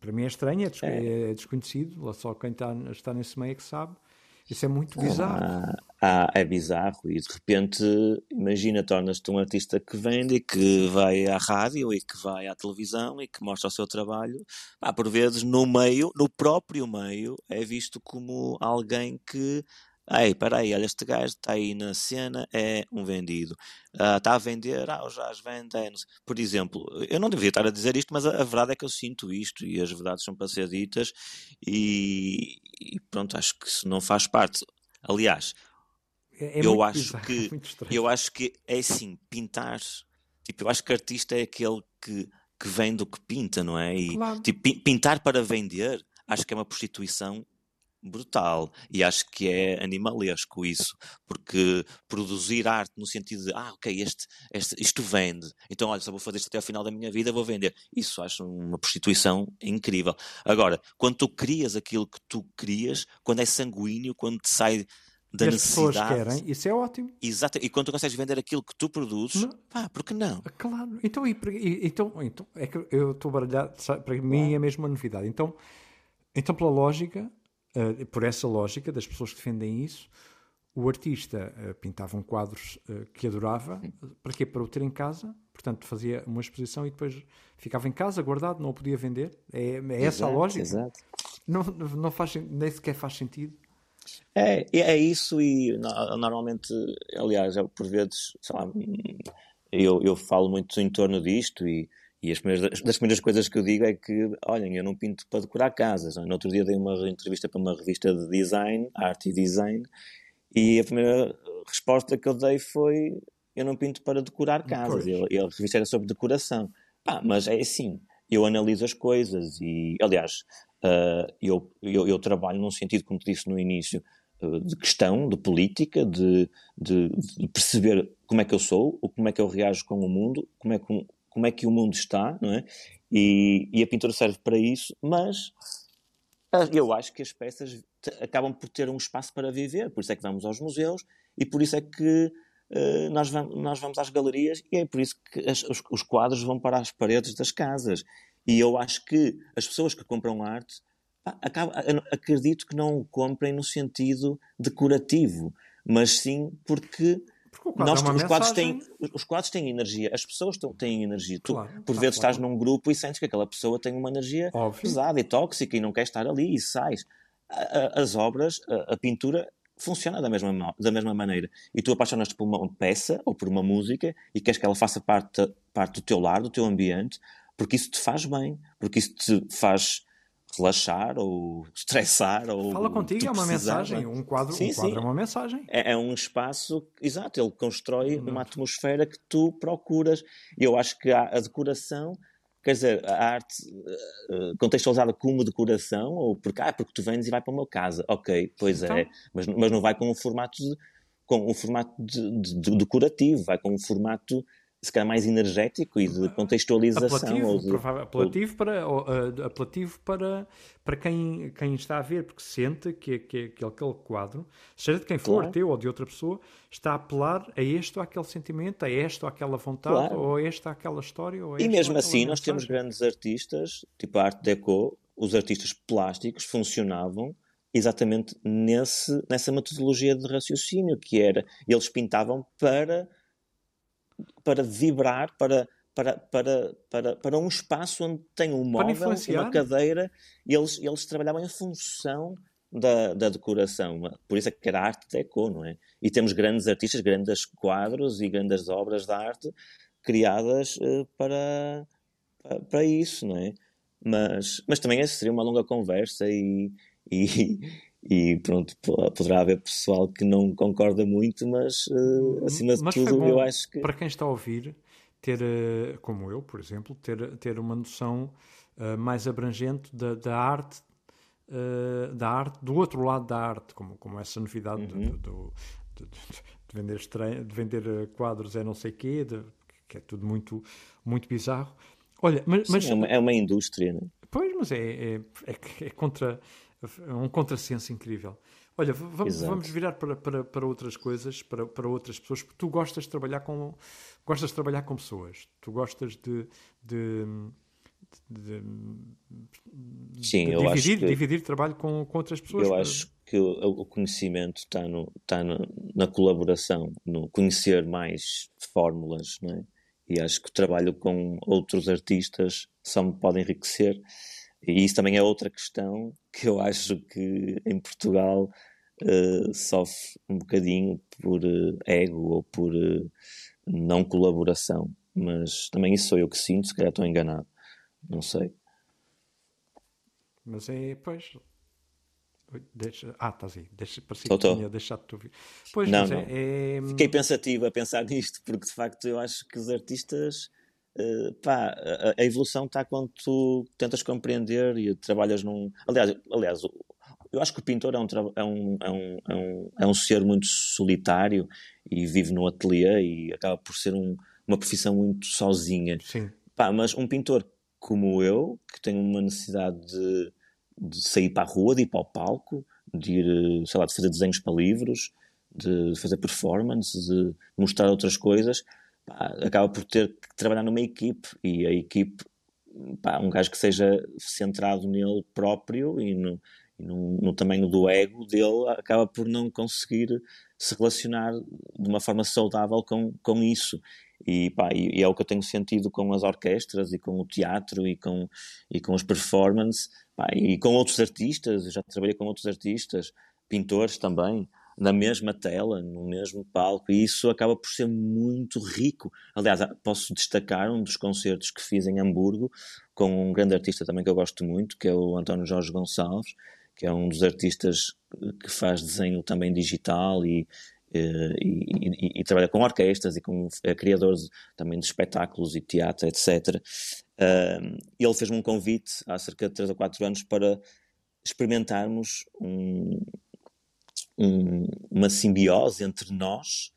para mim é estranho, é, é. é desconhecido, só quem está, está nesse meio é que sabe. Isso é muito bizarro. Ah, ah, é bizarro e de repente, imagina, tornas-te um artista que vende e que vai à rádio e que vai à televisão e que mostra o seu trabalho. Ah, por vezes, no meio, no próprio meio, é visto como alguém que Ei, peraí, olha, este gajo está aí na cena, é um vendido. Uh, está a vender, ah, já as vende. É, Por exemplo, eu não deveria estar a dizer isto, mas a, a, verdade é que eu sinto isto e as verdades são para ser ditas e, e pronto, acho que isso não faz parte. Aliás, é, é eu acho bizarro, que é eu acho que é assim, pintar, tipo, eu acho que artista é aquele que, que vende o que pinta, não é? E claro. tipo, pintar para vender, acho que é uma prostituição brutal e acho que é animalesco isso, porque produzir arte no sentido de, ah, ok, este, este, isto vende, então olha, só vou fazer isto até ao final da minha vida, vou vender. Isso acho uma prostituição incrível. Agora, quando tu crias aquilo que tu crias, quando é sanguíneo, quando te sai da necessidade. As pessoas querem, isso é ótimo. Exato, e quando tu consegues vender aquilo que tu produzes, não. pá, por que não? Claro, então, e, então, então é que eu estou baralhado, para mim é mesmo uma novidade. Então, então pela lógica, uh, por essa lógica das pessoas que defendem isso, o artista uh, pintava um quadros uh, que adorava, para quê? Para o ter em casa, portanto fazia uma exposição e depois ficava em casa guardado, não o podia vender. É, é essa exato, a lógica. Exato. Não, não faz, nem sequer faz sentido. É, é isso e normalmente, aliás, por vezes, sei lá, eu, eu falo muito em torno disto e e as primeiras, das primeiras coisas que eu digo é que, olhem, eu não pinto para decorar casas. No outro dia dei uma entrevista para uma revista de design, arte e design, e a primeira resposta que eu dei foi: eu não pinto para decorar casas. E a, a revista era sobre decoração. Ah, mas é assim, eu analiso as coisas e, aliás, uh, eu, eu, eu, trabalho num sentido, como te disse no início, uh, de questão, de política, de, de, de, perceber como é que eu sou, como é que eu reajo com o mundo, como é que como é que o mundo está, não é? E, e a pintura serve para isso, mas ah, eu acho que as peças acabam por ter um espaço para viver, por isso é que vamos aos museus e por isso é que uh, nós, vamos, nós vamos às galerias e é por isso que as, os, os, quadros vão para as paredes das casas. E eu acho que as pessoas que compram arte, pá, acaba, acredito que não o comprem no sentido decorativo, mas sim porque nós, é os, quadros têm, os quadros têm energia, as pessoas têm energia. Claro, tu, por vezes, claro. estás num grupo e sentes que aquela pessoa tem uma energia Óbvio. pesada e tóxica e não quer estar ali e sais. As obras, a, a pintura funciona da mesma, da mesma maneira. E tu apaixonas-te por uma peça ou por uma música e queres que ela faça parte, parte do teu lar, do teu ambiente, porque isso te faz bem, porque isso te faz relaxar ou estressar ou fala contigo é uma mensagem um quadro sim, um quadro sim. é uma mensagem. É, é, um espaço exato ele constrói uma atmosfera que tu procuras. E eu acho que a, a decoração quer dizer a arte uh, contextualizada como decoração ou porque ah, porque tu vens e vai para uma casa. Ok pois então... é mas, mas não vai com um formato de, com um formato de, de decorativo vai com um formato se calhar mais energético e de contextualização. Apelativo, ou de, apelativo, para, uh, apelativo para, para quem, quem está a ver, porque sente que, que, que aquele quadro, seja de quem for, claro. teu ou de outra pessoa, está a apelar a este ou aquele sentimento, a esta ou aquela vontade, claro. ou a esta ou aquela história. Ou e mesmo assim, nós temos grandes artistas, tipo a Arte Deco, os artistas plásticos funcionavam exatamente nesse, nessa metodologia de raciocínio, que era, eles pintavam para, para vibrar, para, para, para, para, para um espaço onde tem um móvel, uma cadeira, e eles, eles trabalhavam em função da, da decoração. Por isso é que era arte deco, não é? E temos grandes artistas, grandes quadros e grandes obras de arte criadas uh, para, para isso, não é? Mas, mas também essa seria uma longa conversa e, e, e pronto, poderá haver pessoal que não concorda muito, mas uh, acima de mas tudo eu acho que... Para quem está a ouvir, ter, uh, como eu, por exemplo, ter, ter uma noção uh, mais abrangente da, da arte da arte, do outro lado da arte, como, como essa novidade uhum. do, do, de, de, vender estranho, de vender quadros é não sei quê, de, que é tudo muito, muito bizarro. Olha, mas, Sim, mas... É, uma, é uma indústria, não é? Pois, mas é, é, é, é contra é um contrassenso incrível. Olha, vamos, vamos virar para, para, para outras coisas, para, para outras pessoas, porque tu gostas de trabalhar com gostas de trabalhar com pessoas, tu gostas de, de, de, Sim, de eu dividir, acho que, dividir trabalho com, com outras pessoas. Eu acho que o, o conhecimento está, no, está no, na colaboração, no conhecer mais fórmulas, não é? E acho que o trabalho com outros artistas só me pode enriquecer e isso também é outra questão que eu acho que em Portugal uh, sofre um bocadinho por uh, ego ou por uh, não colaboração. Mas também isso sou eu que sinto, se calhar estou enganado. Não sei. Mas é, pois. Deixa, ah, estás aí. Deixa, parecia tô, que tinha deixado de te ouvir. Pois, não, não. É, é... Fiquei pensativo a pensar nisto, porque de facto eu acho que os artistas Uh, pá, a, a, evolução está quando tu tentas compreender e trabalhas num. Aliás, aliás eu acho que o pintor é um, é um, é um, é um, é um ser muito solitário e vive no ateliê e acaba por ser um, uma profissão muito sozinha. Sim. Pá, mas um pintor como eu, que tem uma necessidade de, de sair para a rua, de ir para o palco, de ir, sei lá, de fazer desenhos para livros, de fazer performances, de mostrar outras coisas pá, acaba por ter que trabalhar numa equipe e a equipe, pá, um gajo que seja centrado nele próprio e no, e no, no tamanho do ego dele, acaba por não conseguir se relacionar de uma forma saudável com, com isso. E, pá, e, e, é o que eu tenho sentido com as orquestras e com o teatro e com, e com os performances e com outros artistas. Eu já trabalhei com outros artistas, pintores também na mesma tela, no mesmo palco, e isso acaba por ser muito rico. Aliás, posso destacar um dos concertos que fiz em Hamburgo com um grande artista também que eu gosto muito, que é o António Jorge Gonçalves, que é um dos artistas que faz desenho também digital e, eh, e, e, e, trabalha com orquestras e com é criador também de espetáculos e teatro, etc. Uh, ele fez-me um convite há cerca de 3 ou 4 anos para experimentarmos um, um, uma simbiose entre nós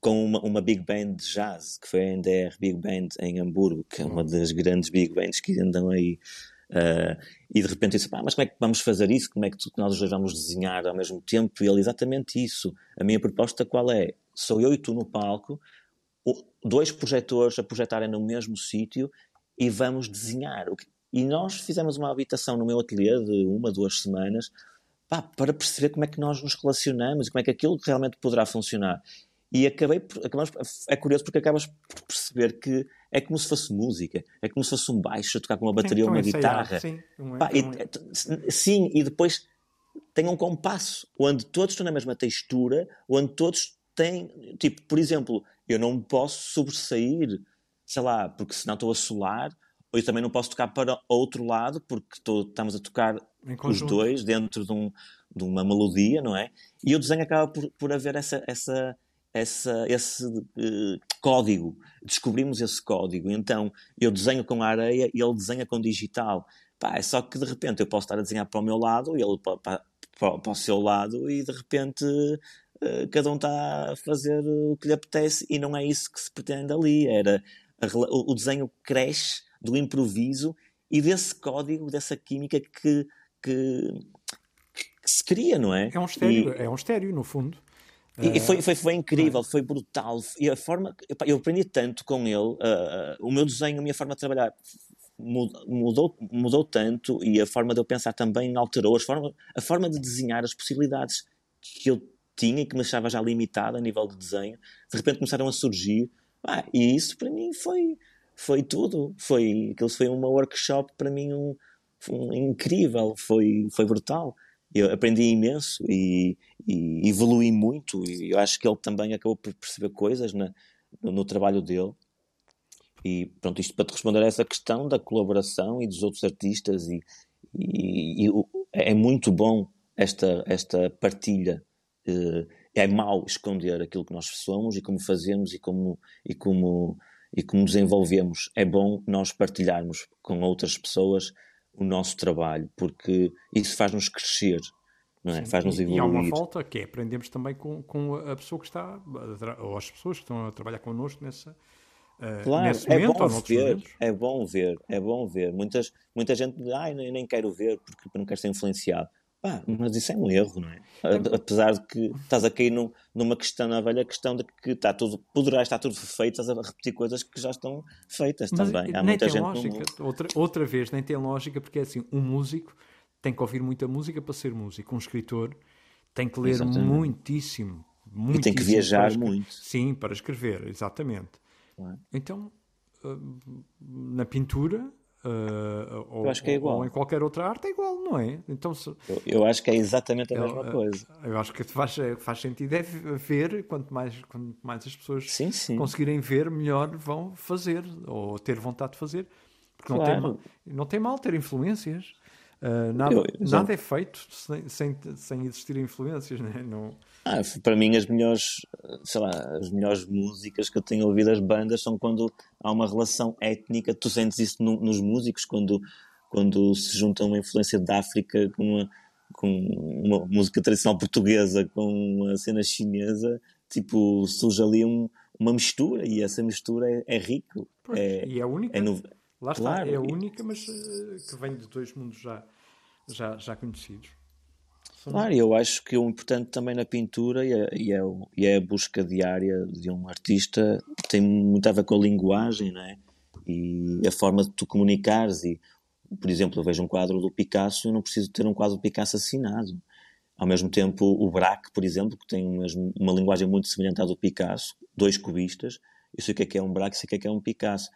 com uma, uma, big band de jazz, que foi a NDR Big Band em Hamburgo, que é uma das grandes big bands que andam aí. Uh, e de repente disse, mas como é que vamos fazer isso? Como é que, tu, que nós os dois vamos desenhar ao mesmo tempo? E ele, exatamente isso. A minha proposta qual é? Sou eu e tu no palco, dois projetores a projetarem no mesmo sítio e vamos desenhar. E nós fizemos uma habitação no meu ateliê de uma, duas semanas, pá, para perceber como é que nós nos relacionamos e como é que aquilo realmente poderá funcionar. E acabei por, acabamos, é curioso porque acabas por perceber que é como se fosse música, é como se fosse um baixo a tocar com uma bateria ou uma guitarra. Sim, um, Pá, e, sim, e depois tem um compasso onde todos estão na mesma textura, onde todos têm, tipo, por exemplo, eu não posso sobressair, sei lá, porque senão estou a solar, ou eu também não posso tocar para outro lado, porque tô, estamos a tocar os dois dentro de, um, de, uma melodia, não é? E o desenho acaba por, por haver essa, essa, essa, esse uh, código. Descobrimos esse código. Então eu desenho com a areia e ele desenha com digital. Pá, é só que de repente eu posso estar a desenhar para o meu lado e ele para, para, para o seu lado e de repente uh, cada um está a fazer o que lhe apetece e não é isso que se pretende ali. Era a, o, o desenho cresce do improviso e desse código, dessa química que, que, que se cria, não é? É um estéreo, e, é um estéreo no fundo. E foi, foi, foi incrível, é? foi brutal. E a forma. Eu aprendi tanto com ele, uh, uh, o meu desenho, a minha forma de trabalhar mudou, mudou tanto e a forma de eu pensar também alterou. A forma, a forma de desenhar as possibilidades que eu tinha e que me achava já limitada a nível de desenho, de repente começaram a surgir. Ah, e isso para mim foi, foi tudo. Foi, aquilo foi uma workshop para mim um, incrível, foi, foi brutal. Eu aprendi imenso e, e evolui muito. E eu acho que ele também acabou por perceber coisas na, no, trabalho dele. E pronto, isto para te responder a essa questão da colaboração e dos outros artistas, e, e, e é muito bom esta, esta partilha. Eh, é mau esconder aquilo que nós somos e como fazemos e como, e como, e como desenvolvemos. É bom nós partilharmos com outras pessoas o nosso trabalho, porque isso faz-nos crescer, não é? faz-nos evoluir. E há uma falta que é aprendemos também com, com a pessoa que está, ou as pessoas que estão a trabalhar connosco nessa. Uh, claro, nesse é momento, bom ver, é bom ver, é bom ver. Muitas, muita gente diz, ah, nem, nem quero ver porque não quero ser influenciado. Ah, mas isso é um erro, não é? Apesar de que estás a cair num, numa questão, na velha questão de que está tudo, poderá estar tudo feito, estás a repetir coisas que já estão feitas mas também. Há muita gente lógica. Outra, outra vez, nem tem lógica, porque é assim, um músico tem que ouvir muita música para ser músico, um escritor tem que ler exatamente. muitíssimo, muitíssimo. E tem que viajar muito. Sim, para escrever, exatamente. É? Então, ah, na pintura Uh, ou, eu acho que é igual. ou em qualquer outra arte é igual, não é? Então, se, eu, eu, acho que é exatamente a eu, mesma coisa. Eu acho que faz, faz sentido é ver, quanto mais, quanto mais as pessoas sim, sim. conseguirem ver, melhor vão fazer, ou ter vontade de fazer. Porque claro. não, tem mal, não tem mal ter influências. Uh, nada, eu, nada é feito sem, sem, sem existir influências, né? não ah, para mim as melhores, sei lá, as melhores músicas que eu tenho ouvido as bandas são quando há uma relação étnica, tu sentes isso no, nos músicos quando quando se junta uma influência da África com uma, com uma música tradicional portuguesa com uma cena chinesa, tipo, surge ali um, uma mistura e essa mistura é, é rico. Pois, é, e é única. É no... Lá está, claro, é única, mas uh, que vem de dois mundos já, já, já conhecidos. Claro, eu acho que o importante também na pintura e, é, e, é, e é a busca diária de um artista tem muito a ver com a linguagem, não é? E a forma de tu comunicares. E, por exemplo, eu vejo um quadro do Picasso e não preciso ter um quadro do Picasso assinado. Ao mesmo tempo, o Braque, por exemplo, que tem uma linguagem muito semelhante à do Picasso, dois cubistas, eu sei o que é que é um Braque, sei o que é que é um Picasso.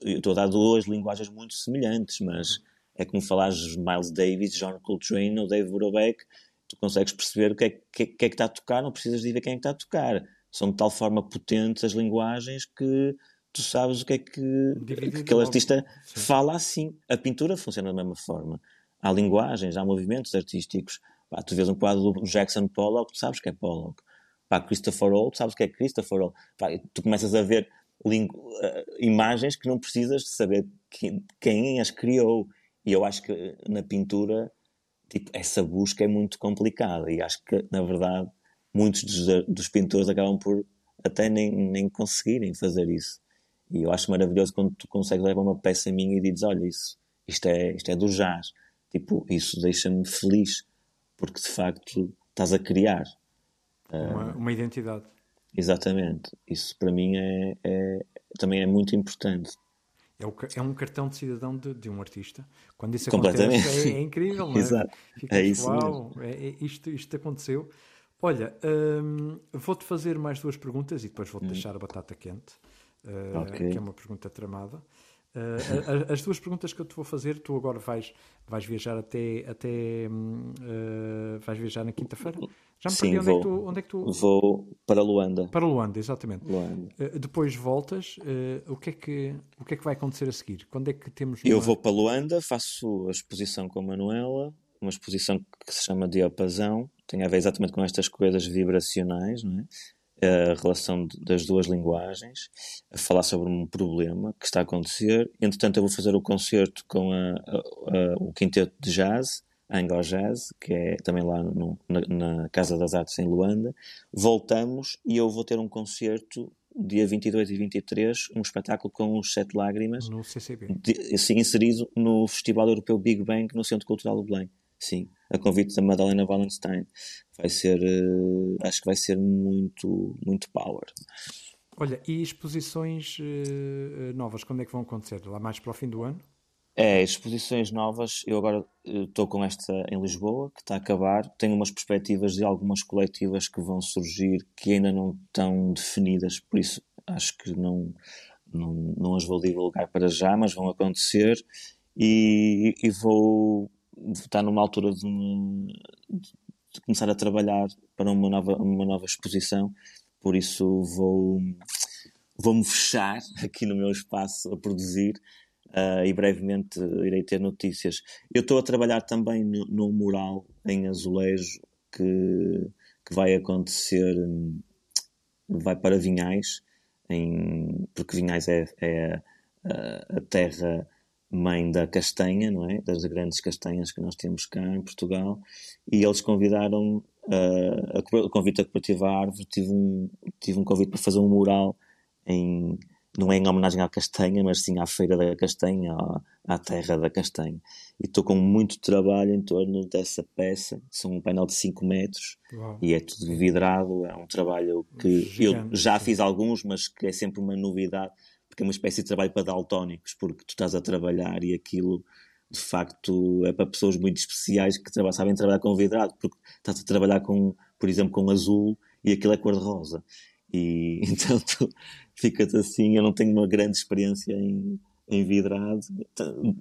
Eu estou a dar duas linguagens muito semelhantes, mas é como falares Miles Davis, John Coltrane ou Dave Brubeck, tu consegues perceber o que é que, que, é que está a tocar, não precisas de ver quem é que está a tocar. São de tal forma potentes as linguagens que tu sabes o que é que, que aquele artista Sim. fala assim. A pintura funciona da mesma forma. Há linguagens, há movimentos artísticos. Pá, tu vês um quadro do Jackson Pollock, tu sabes que é Pollock. Pá, Christopher Hall, tu sabes que é Christopher Hall. Pá, tu começas a ver uh, imagens que não precisas de saber quem, quem as criou. E eu acho que na pintura, tipo, essa busca é muito complicada e acho que, na verdade, muitos dos, dos pintores acabam por até nem, nem conseguirem fazer isso. E eu acho maravilhoso quando tu consegues levar uma peça minha e dizes, olha, isso, isto é, isto é do jazz. Tipo, isso deixa-me feliz, porque de facto estás a criar. Uma, uh, uma identidade. Exatamente. Isso para mim é, é, também é muito importante. É, o, é um cartão de cidadão de, de, um artista. Quando isso acontece, é, é incrível, não é? Exato. É isso uau, é, é, isto, isto aconteceu. Olha, hum, vou-te fazer mais duas perguntas e depois vou-te hum. deixar a batata quente, uh, okay. que é uma pergunta tramada. Uh, as duas perguntas que eu te vou fazer, tu agora vais, vais viajar até, até uh, vais viajar na quinta-feira. Já me Sim, perdi onde, vou, é que tu, onde é que tu. Vou para Luanda. Para Luanda, exatamente. Luanda. Uh, depois voltas, o, que é que, o que é que vai acontecer a seguir? Quando é que temos. Uma... Eu vou para Luanda, faço a exposição com a Manuela, uma exposição que se chama Diapasão, tem a ver exatamente com estas coisas vibracionais, não é? A relação das duas linguagens, a falar sobre um problema que está a acontecer. Entretanto, eu vou fazer o concerto com a, a, a, o quinteto de jazz Anglo Jazz, que é também lá no, na, na, Casa das Artes em Luanda. Voltamos e eu vou ter um concerto dia 22 e 23, um espetáculo com os Sete Lágrimas. No CCB. De, assim, inserido no Festival Europeu Big Bang no Centro Cultural do Belém. Sim, a convite da Madalena Wallenstein. Vai ser, uh, acho que vai ser muito, muito power. Olha, e exposições uh, novas, quando é que vão acontecer? Lá mais para o fim do ano? É, exposições novas. Eu agora estou com esta em Lisboa, que está a acabar. Tenho umas perspectivas de algumas coletivas que vão surgir que ainda não estão definidas, por isso acho que não, não, não as vou divulgar para já, mas vão acontecer. E, e vou estar numa altura de, de, começar a trabalhar para uma nova, uma nova exposição, por isso vou, vou-me fechar aqui no meu espaço a produzir Uh, e brevemente irei ter notícias. Eu estou a trabalhar também no, no mural em azulejo que, que vai acontecer, vai para Vinhais, em, porque Vinhais é, é a, a, terra mãe da castanha, não é? Das grandes castanhas que nós temos cá em Portugal, e eles convidaram uh, a, a convite a Cooperativa Árvore, tive um, tive um convite para fazer um mural em não é em homenagem à castanha, mas sim à feira da castanha, à, à terra da castanha. E estou com muito trabalho em torno dessa peça, são um painel de 5 metros Uau. e é tudo vidrado, é um trabalho que Gigante. eu já fiz alguns, mas que é sempre uma novidade, porque é uma espécie de trabalho para daltónicos, porque tu estás a trabalhar e aquilo de facto é para pessoas muito especiais que sabem trabalhar com vidrado, porque estás a trabalhar com, por exemplo, com azul e aquilo é cor-de-rosa. E então tu ficas assim, eu não tenho uma grande experiência em, em vidrado,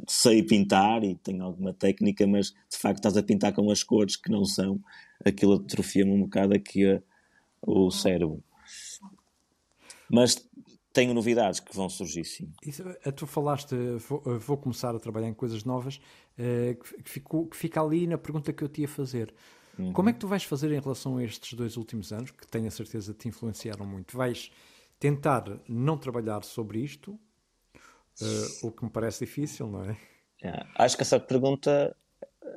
sei pintar e tenho alguma técnica, mas de facto estás a pintar com as cores que não são, aquilo atrofia-me um bocado aqui a, o cérebro. Mas tenho novidades que vão surgir, sim. Isso, eh, tu falaste, vou, eh, vou, começar a trabalhar em coisas novas, eh, que, ficou, que fica ali na pergunta que eu te ia fazer. Uhum. Como é que tu vais fazer em relação a estes dois últimos anos, que tenho a certeza te influenciaram muito? Vais tentar não trabalhar sobre isto, uh, o que me parece difícil, não é? é? Acho que essa pergunta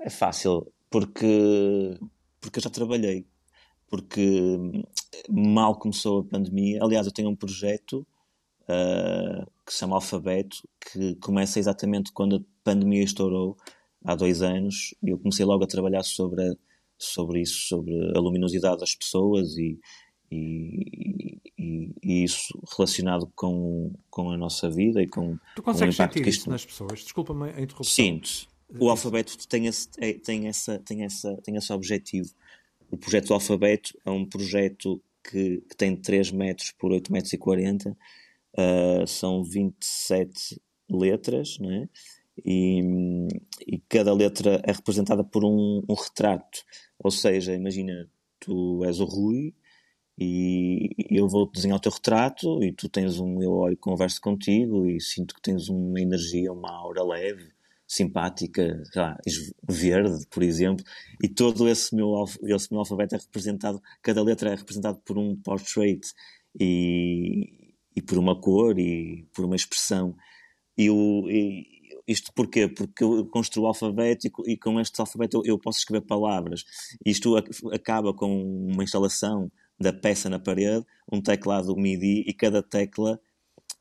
é fácil, porque, porque eu já trabalhei. Porque mal começou a pandemia, aliás, eu tenho um projeto uh, que se chama Alfabeto, que começa exatamente quando a pandemia estourou, há dois anos, e eu comecei logo a trabalhar sobre a sobre isso, sobre a luminosidade das pessoas e, e, e, e, isso relacionado com, com a nossa vida e com, tu consegues com o sentir que isto... isso nas pessoas? Desculpa-me a interrupção. Sinto. O alfabeto tem esse, é, tem, essa, tem, essa, tem esse objetivo. O projeto do alfabeto é um projeto que, que tem 3 metros por 8 metros e 40. Uh, são 27 letras, não é? E, e, cada letra é representada por um, um, retrato. Ou seja, imagina, tu és o Rui e eu vou desenhar o teu retrato e tu tens um. Eu olho, converso contigo e sinto que tens uma energia, uma aura leve, simpática, verde, por exemplo, e todo esse meu, esse meu alfabeto é representado, cada letra é representada por um portrait e, e por uma cor e por uma expressão. E, o, e, isto porquê? Porque eu construo o alfabeto e, e com este alfabeto eu, eu, posso escrever palavras. Isto acaba com uma instalação da peça na parede, um teclado MIDI e cada tecla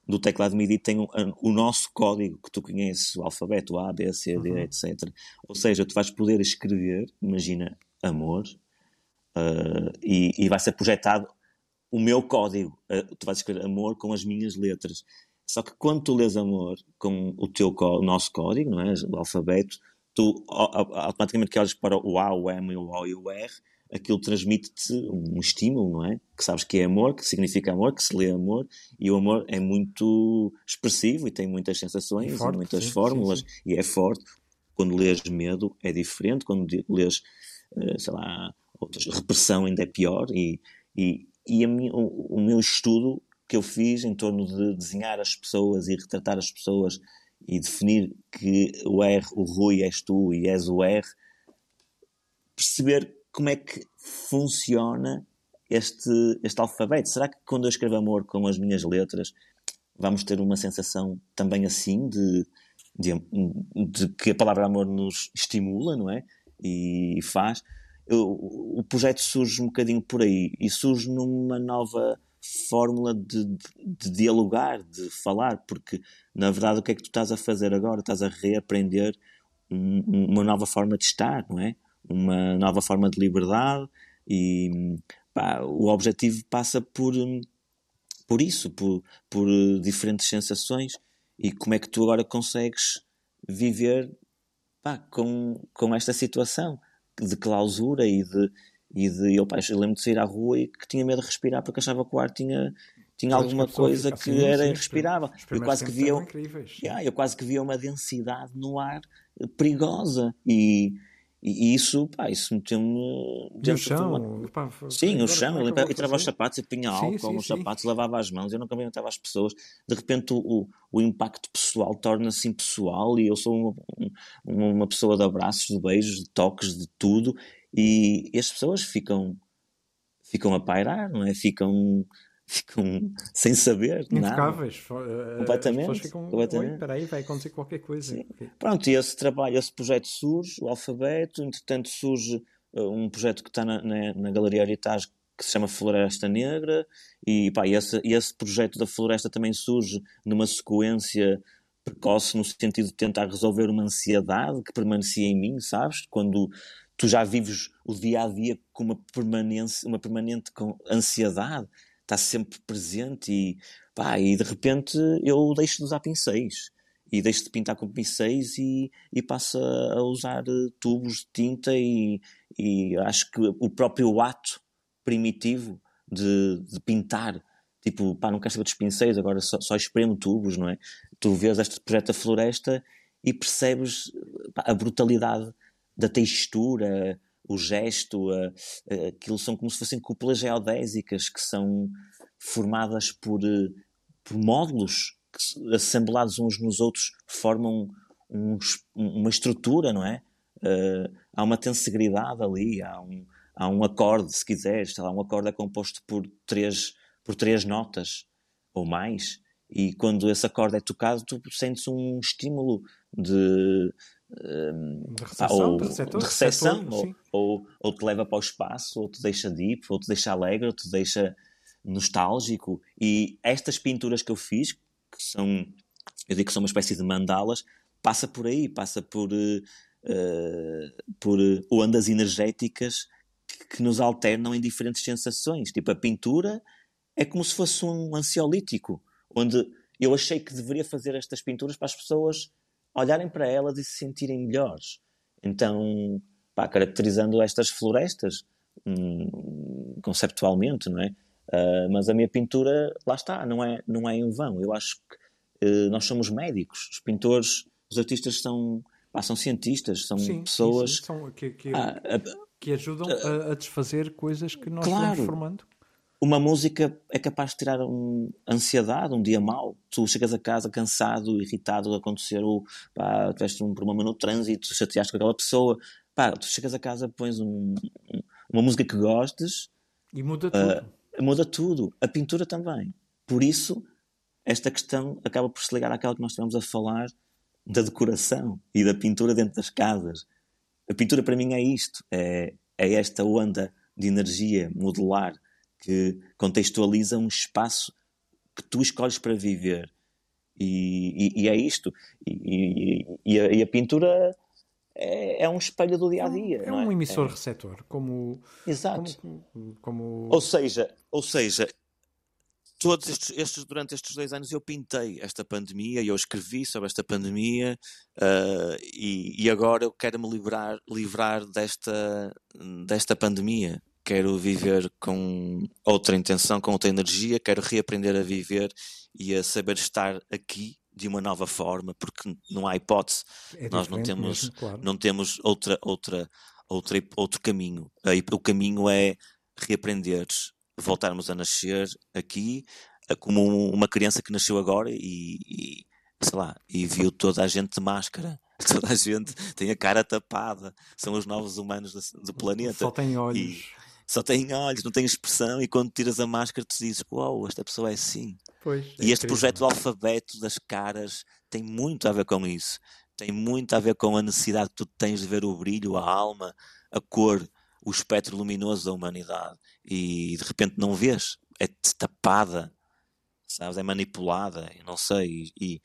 do teclado MIDI tem um, o nosso código que tu conheces, o alfabeto A, B, C, D, uhum. etc. Ou seja, tu vais poder escrever, imagina, amor, uh, e, e vai ser projetado o meu código. Uh, tu vais escrever amor com as minhas letras. Só que quando tu lês amor com o teu o nosso código, não é? o alfabeto, tu automaticamente que olhas para o A, o M, o O e o R, aquilo transmite-te um estímulo, não é? Que sabes que é amor, que significa amor, que se lê amor, e o amor é muito expressivo e tem muitas sensações, forte, muitas sim, fórmulas, sim, sim. e é forte. Quando lês medo é diferente, quando lês, eh, sei lá, outras, repressão ainda é pior, e, e, e o, o meu estudo que eu fiz em torno de desenhar as pessoas e retratar as pessoas e definir que o R, o Rui és tu e és o R, perceber como é que funciona este, este alfabeto. Será que quando eu escrevo amor com as minhas letras vamos ter uma sensação também assim de, de, de que a palavra amor nos estimula, não é? E faz. O projeto surge um bocadinho por aí e surge numa nova fórmula de, de, de, dialogar, de falar, porque na verdade o que é que tu estás a fazer agora? Estás a reaprender um, uma nova forma de estar, não é? Uma nova forma de liberdade e pá, o objetivo passa por, por isso, por, por diferentes sensações e como é que tu agora consegues viver pá, com, com esta situação de clausura e de. E de eu, eu lembro de sair à rua e que tinha medo de respirar porque achava que o ar tinha, tinha alguma coisa que assim, era irrespirável. Eu quase que via, yeah, eu quase que via uma densidade no ar perigosa e, e isso, pá, isso meteu-me dentro chão, de uma... pá, Sim, o chão, eu, eu tirava os sapatos, eu punha álcool nos sapatos, lavava as mãos, eu não cumprimentava as pessoas. De repente o, o, o impacto pessoal torna-se impessoal e eu sou uma, uma pessoa de abraços, de beijos, de toques, de tudo e, e as pessoas ficam ficam a pairar, não é? Ficam ficam sem saber Intocáveis. Nada. Completamente. As ficam, completamente. espera aí, vai acontecer qualquer coisa. Sim. Pronto, e esse trabalho, esse projeto surge, o alfabeto, entretanto surge uh, um projeto que está na, na, na Galeria Heritage que se chama Floresta Negra e pá, esse, esse projeto da floresta também surge numa sequência precoce no sentido de tentar resolver uma ansiedade que permanecia em mim, sabes? Quando tu já vives o dia a dia com uma uma permanente ansiedade, está sempre presente e, pá, e de repente eu deixo de usar pincéis e deixo de pintar com pincéis e, e passo a usar eh, tubos de tinta e, e acho que o próprio ato primitivo de, de pintar tipo, pá, não quero saber dos pincéis, agora só, só espremo tubos, não é? Tu vês este projeto da floresta e percebes pá, a brutalidade da textura, o gesto, a, a, aquilo são como se fossem cúpulas geodésicas que são formadas por, eh, por módulos que, assemblados uns nos outros formam um, uma estrutura, não é? Uh, há uma tensegridade ali, há um, há um acorde, se quiseres, lá, um acorde é composto por três, por três notas ou mais, e quando esse acorde é tocado, tu sentes um estímulo de, de recepção, ou, de, receptor, de recepção ou, ou, ou, te leva para o espaço, ou te deixa deep, ou te deixa alegre, ou te deixa nostálgico. E estas pinturas que eu fiz, que são, eu digo que são uma espécie de mandalas, passa por aí, passa por, uh, por ondas energéticas que, que nos alternam em diferentes sensações. Tipo, a pintura é como se fosse um ansiolítico, onde eu achei que deveria fazer estas pinturas para as pessoas olharem para elas e se sentirem melhores. Então, pá, caracterizando estas florestas hum, conceptualmente, não é? Uh, mas a minha pintura, lá está, não é, não é em vão. Eu acho que uh, nós somos médicos. Os pintores, os artistas são, pá, são cientistas, são sim, pessoas sim, são, que, que, ah, que, ajudam a, a, desfazer coisas que nós claro, formando uma música é capaz de tirar um, ansiedade, um dia mau. Tu chegas a casa cansado, irritado, aconteceu, pá, tiveste um problema no trânsito, chateaste com aquela pessoa. Pá, tu chegas a casa, pões um, uma música que gostes e muda tudo. Uh, muda tudo. A pintura também. Por isso, esta questão acaba por se ligar àquela que nós estivemos a falar da decoração e da pintura dentro das casas. A pintura para mim é isto, é, é esta onda de energia modular que contextualiza um espaço que tu escolhes para viver. E, e, e é isto. E, e a, a, pintura é, é, um espelho do dia a dia. É um é? emissor-receptor, é. como. Exato. Como, como... Ou seja, ou seja, todos estes, estes, durante estes dois anos eu pintei esta pandemia e eu escrevi sobre esta pandemia uh, e, e, agora eu quero me livrar, livrar desta, desta pandemia quero viver com outra intenção, com outra energia, quero reaprender a viver e a saber estar aqui de uma nova forma, porque não há hipótese. É Nós não temos, mesmo, claro. não temos outra, outra, outra, outro caminho. O caminho é reaprender, voltarmos a nascer aqui como uma criança que nasceu agora e, e sei lá, e viu toda a gente de máscara. Toda a gente tem a cara tapada. São os novos humanos do, planeta. Só tem olhos. Só tem olhos, não tem expressão, e quando tiras a máscara tu dizes, uau, wow, esta pessoa é assim. Pois, é e este projeto do alfabeto das caras tem muito a ver com isso. Tem muito a ver com a necessidade que tu tens de ver o brilho, a alma, a cor, o espectro luminoso da humanidade. E de repente não vês, é tapada, sabes? É manipulada, não sei. E, e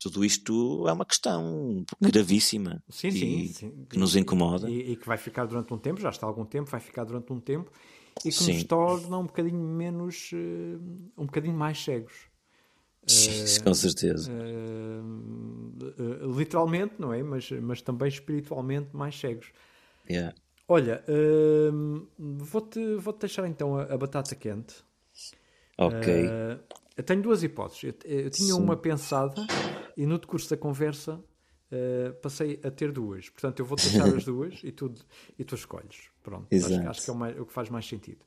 tudo isto é uma questão gravíssima sim, e, sim, sim. que nos incomoda. E, e, que vai ficar durante um tempo, já está há algum tempo, vai ficar durante um tempo e que nos torna um bocadinho menos, uh, um bocadinho mais cegos. Uh, Com certeza. Uh, literalmente, não é? Mas, mas também espiritualmente mais cegos. Yeah. Olha, vou-te vou -te deixar então a, a batata quente. Ok. tenho duas hipóteses. Eu, eu tinha Sim. uma pensada e no decurso da conversa Uh, passei a ter duas. Portanto, eu vou deixar as duas e tu, e tu escolhes. Pronto, acho, acho, que é o, mais, o, que faz mais sentido.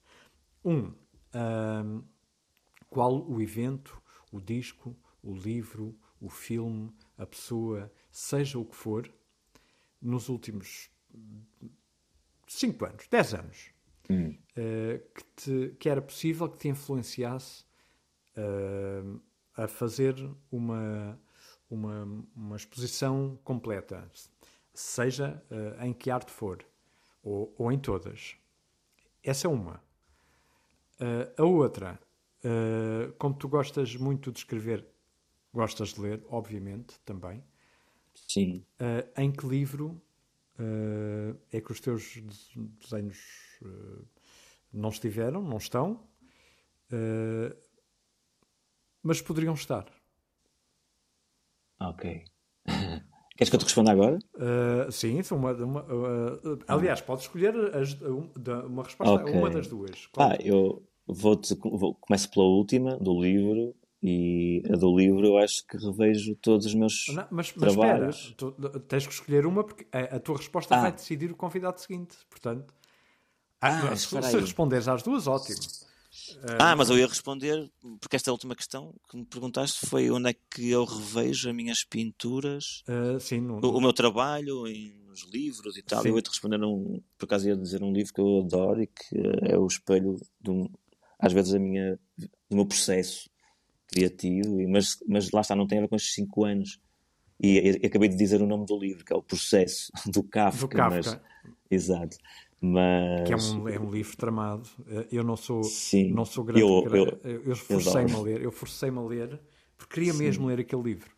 Um, uh, qual o evento, o disco, o livro, o filme, a pessoa, seja o que for, nos últimos 5 anos, 10 anos, hum. uh, que, te, que, era possível que te influenciasse a fazer uma uma, uma exposição completa, seja uh, em que arte for, ou, ou, em todas. Essa é uma. Uh, a outra, uh, como tu gostas muito de escrever, gostas de ler, obviamente, também. Sim. em que livro é que os teus desenhos não estiveram, não estão, mas poderiam estar? Ok. Queres que eu te responda agora? Uh, sim, uma, uma uh, aliás, ah. podes escolher as, uma resposta okay. uma das duas. Qual? Ah, eu vou, vou começo pela última, do livro, e a do livro eu acho que revejo todos os meus não, mas, mas trabalhos. Espera, tu, tens que escolher uma porque a, a tua resposta ah. vai decidir o convidado seguinte. Portanto, ah, se, se responderes às duas, ótimo. Ah, mas eu ia responder, porque esta última questão que me perguntaste foi onde é que eu revejo as minhas pinturas, uh, sim, no, o, o, meu trabalho em, nos livros e tal. Sim. Eu ia-te responder, um, por acaso ia dizer um livro que eu adoro e que é o espelho, de um, às vezes, da minha, do meu processo criativo, mas, mas lá está, não tem a ver com estes 5 anos. E, e, acabei de dizer o nome do livro, que é o Processo, do Kafka. Do Kafka. Mas, exato. Mas... Que é um, é um livro tramado. Eu não sou, Sim. não sou grande. Eu, eu, eu, eu forcei-me a ler. Eu forcei-me a ler porque queria Sim. mesmo ler aquele livro.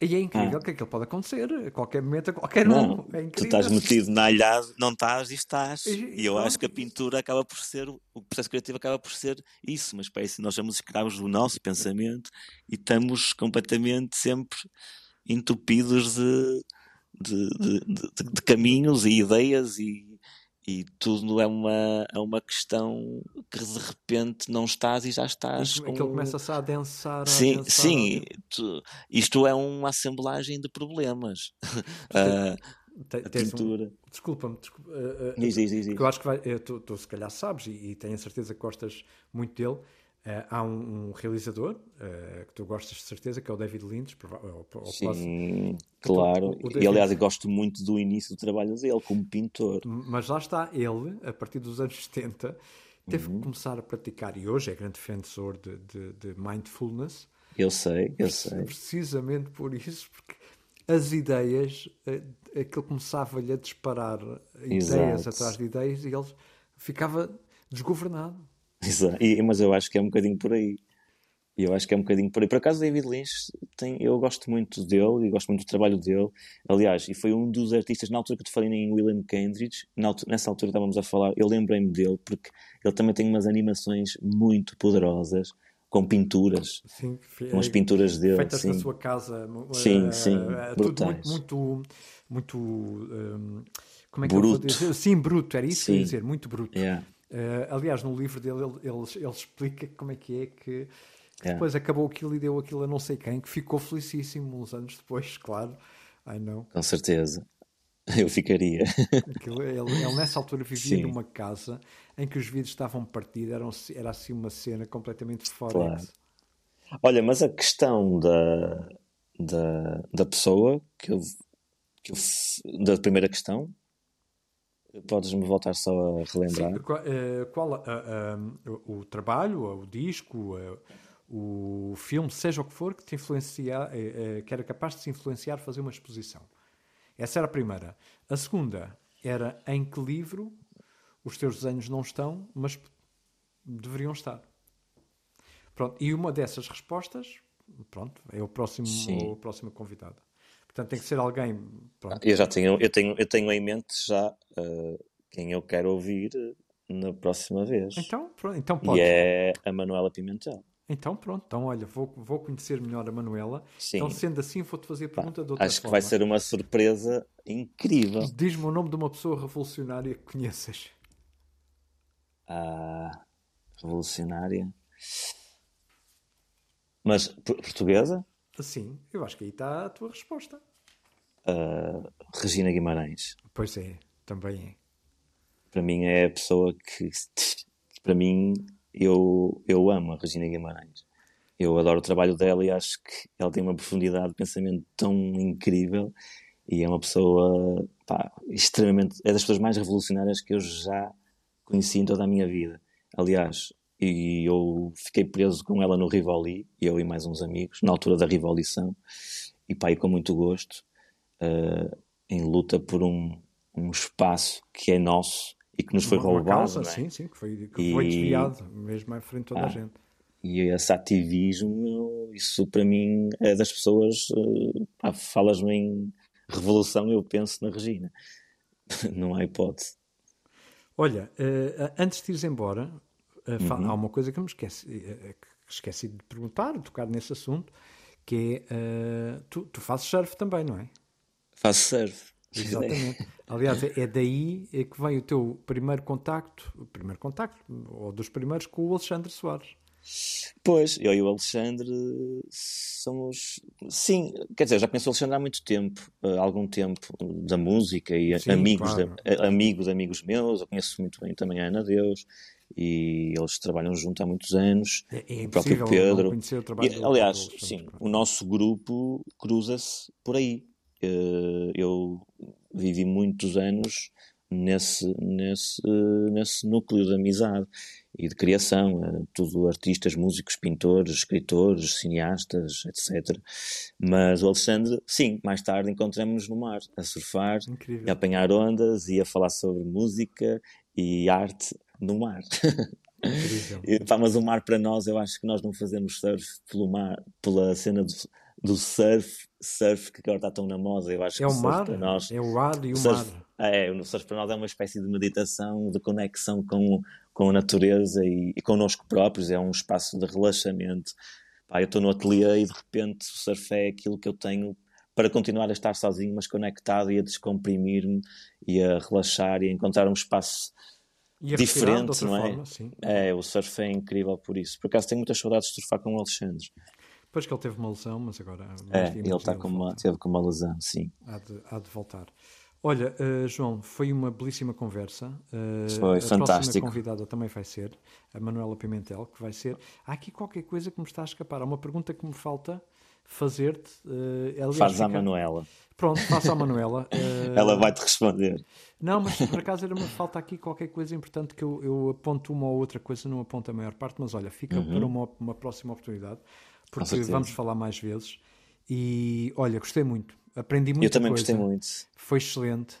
E é incrível ah. que aquilo pode acontecer a qualquer momento, a qualquer não, um. É tu estás metido na alhada, não estás e estás. E, e eu acho que a pintura acaba por ser, o processo criativo acaba por ser isso, uma espécie. Nós somos escravos do nosso pensamento e estamos completamente sempre entupidos de, de, de, de, de caminhos e ideias e e tudo é uma, é uma questão que de repente não estás e já estás. Com... Aquilo começa-se a adensar. Sim, a sim tu, isto é uma assemblagem de problemas. uh, a pintura. Um, Desculpa-me, desculpa, uh, uh, diz, diz, diz, eu acho que vai, tu, tu, se calhar sabes e, e tenho a certeza que gostas muito dele. Uh, há um, um realizador uh, que tu gostas de certeza, que é o David Lynch. Ou, ou Sim, claro. O, o David... E aliás, eu gosto muito do início do trabalho dele como pintor. Mas lá está, ele, a partir dos anos 70, teve uhum. que começar a praticar, e hoje é grande defensor de, de, de mindfulness. Eu sei, eu sei. Precisamente por isso, porque as ideias, uh, aquilo começava-lhe a disparar Exato. ideias atrás de ideias e ele ficava desgovernado. E, mas eu acho que é um bocadinho por aí. E eu acho que é um bocadinho por aí. Por acaso, David Lynch, tem, eu gosto muito dele e gosto muito do trabalho dele. Aliás, e foi um dos artistas, na altura que eu te falei em William Kendrick, nessa altura estávamos a falar, eu lembrei-me dele porque ele também tem umas animações muito poderosas com pinturas, sim, umas pinturas dele, feitas sim. na sua casa, sim, uh, sim, uh, tudo muito, muito, muito um, como é que bruto. eu vou dizer? Sim, bruto, era isso sim. que eu ia dizer, muito bruto. Yeah. Uh, aliás, no livro dele, ele, ele, ele, explica como é que é que, é. depois acabou aquilo e deu aquilo a não sei quem, que ficou felicíssimo uns anos depois, claro. I know. Com certeza. Eu ficaria. Aquilo, ele, ele, nessa altura vivia Sim. numa casa em que os vidros estavam partidos, era, era assim uma cena completamente fora. Claro. Olha, mas a questão da, da, da pessoa, que eu, que eu, da primeira questão, Podes-me voltar só a relembrar? Sim, qual, uh, qual uh, o trabalho, o disco, o filme, seja o que for, que te influencia, que era capaz de se influenciar fazer uma exposição. Essa era a primeira. A segunda era em que livro os teus desenhos não estão, mas deveriam estar. Pronto, e uma dessas respostas, pronto, é o próximo, o próximo convidado. Portanto, tem que ser alguém. Pronto. Eu já tenho, eu tenho, eu tenho em mente já uh, quem eu quero ouvir na próxima vez. Então, pronto, então pode. E é a Manuela Pimentel. Então pronto, então olha, vou, vou conhecer melhor a Manuela. Sim. Então sendo assim, vou-te fazer a pergunta de outra Acho que forma. vai ser uma surpresa incrível. Diz-me o nome de uma pessoa revolucionária que conheças. Ah, revolucionária. Mas por- portuguesa? Sim, eu acho que aí está a tua resposta. Ah, Regina Guimarães. Pois é, também é. Para mim é a pessoa que. Para mim, eu, eu amo a Regina Guimarães. Eu adoro o trabalho dela e acho que ela tem uma profundidade de pensamento tão incrível e é uma pessoa pá, extremamente. É das pessoas mais revolucionárias que eu já conheci em toda a minha vida. Aliás, e eu fiquei preso com ela no Rivoli, eu e mais uns amigos, na altura da Rivolição, e e com muito gosto, eh, em luta por um, um espaço que é nosso e que nos foi uma, uma roubado. causa, não é? sim, sim, que foi, que foi E- desviado, mesmo à frente de toda a Ah. gente. E esse ativismo, isso para mim é das pessoas. eh, pá, Falas-me em revolução, eu penso na Regina. Não há hipótese. Olha, eh, antes de ires embora, Uhum. há uma coisa que me esqueci, eh, que esqueci de perguntar, tocar nesse assunto, que é, eh, tu, tu fazes surf também, não é? Faço surf. Exatamente. Aliás, é daí é que vem o teu primeiro contacto, primeiro contacto, ou dos primeiros, com o Alexandre Soares. Pois, eu e o Alexandre somos. Sim, quer dizer, já conheço o Alexandre há muito tempo, há algum tempo, da música e Sim, amigos, claro. de, amigos de amigos meus. Eu conheço muito bem também a Ana Deus e eles trabalham junto há muitos anos. É, é o próprio Pedro. o E, aliás, sim, o nosso grupo cruza-se por aí. Eh, Eu vivi muitos anos nesse, nesse, nesse núcleo de amizade e de criação, eh, tudo artistas, músicos, pintores, escritores, cineastas, etc. Mas o Alexandre, sim, mais tarde encontramos-nos no mar, a surfar, Incrível. a apanhar ondas e a falar sobre música e arte no mar. E, pá, mas o mar para nós, eu acho que nós não fazemos surf pelo mar, pela cena do, do surf, surf que agora está tão na moda. Eu acho É que o mar, para nós, é o ar e o surf, mar. é, o surf para nós é uma espécie de meditação, de conexão com, com a natureza e, e connosco próprios. É um espaço de relaxamento. Pá, eu estou no ateliê e de repente o surf é aquilo que eu tenho para continuar a estar sozinho, mas conectado e a descomprimir-me e a relaxar e a encontrar um espaço E a diferente, outra não é? forma, sim. é, o surf é incrível por isso. Por acaso tenho muitas saudades de surfar com o Alexandre. Depois que ele teve uma lesão, mas agora. É, ele está com uma, teve com uma lesão, sim. Há de, há de voltar. Olha, eh, João, foi uma belíssima conversa. Eh, Foi a fantástico. convidada também vai ser a Manuela Pimentel, que vai ser. Há aqui qualquer coisa que me está a escapar. Há uma pergunta que me falta fazer-te. aliás, Faz à fica- Manuela. Pronto, faça à Manuela. Eh, Ela vai-te responder. Não, mas por acaso era, me falta aqui qualquer coisa importante que eu, eu aponto uma ou outra coisa, não aponto a maior parte, mas olha, fica para uma, uma próxima oportunidade, porque Uhum. vamos falar mais vezes. E olha, gostei muito, aprendi muita Eu também coisa. gostei muito. Foi excelente.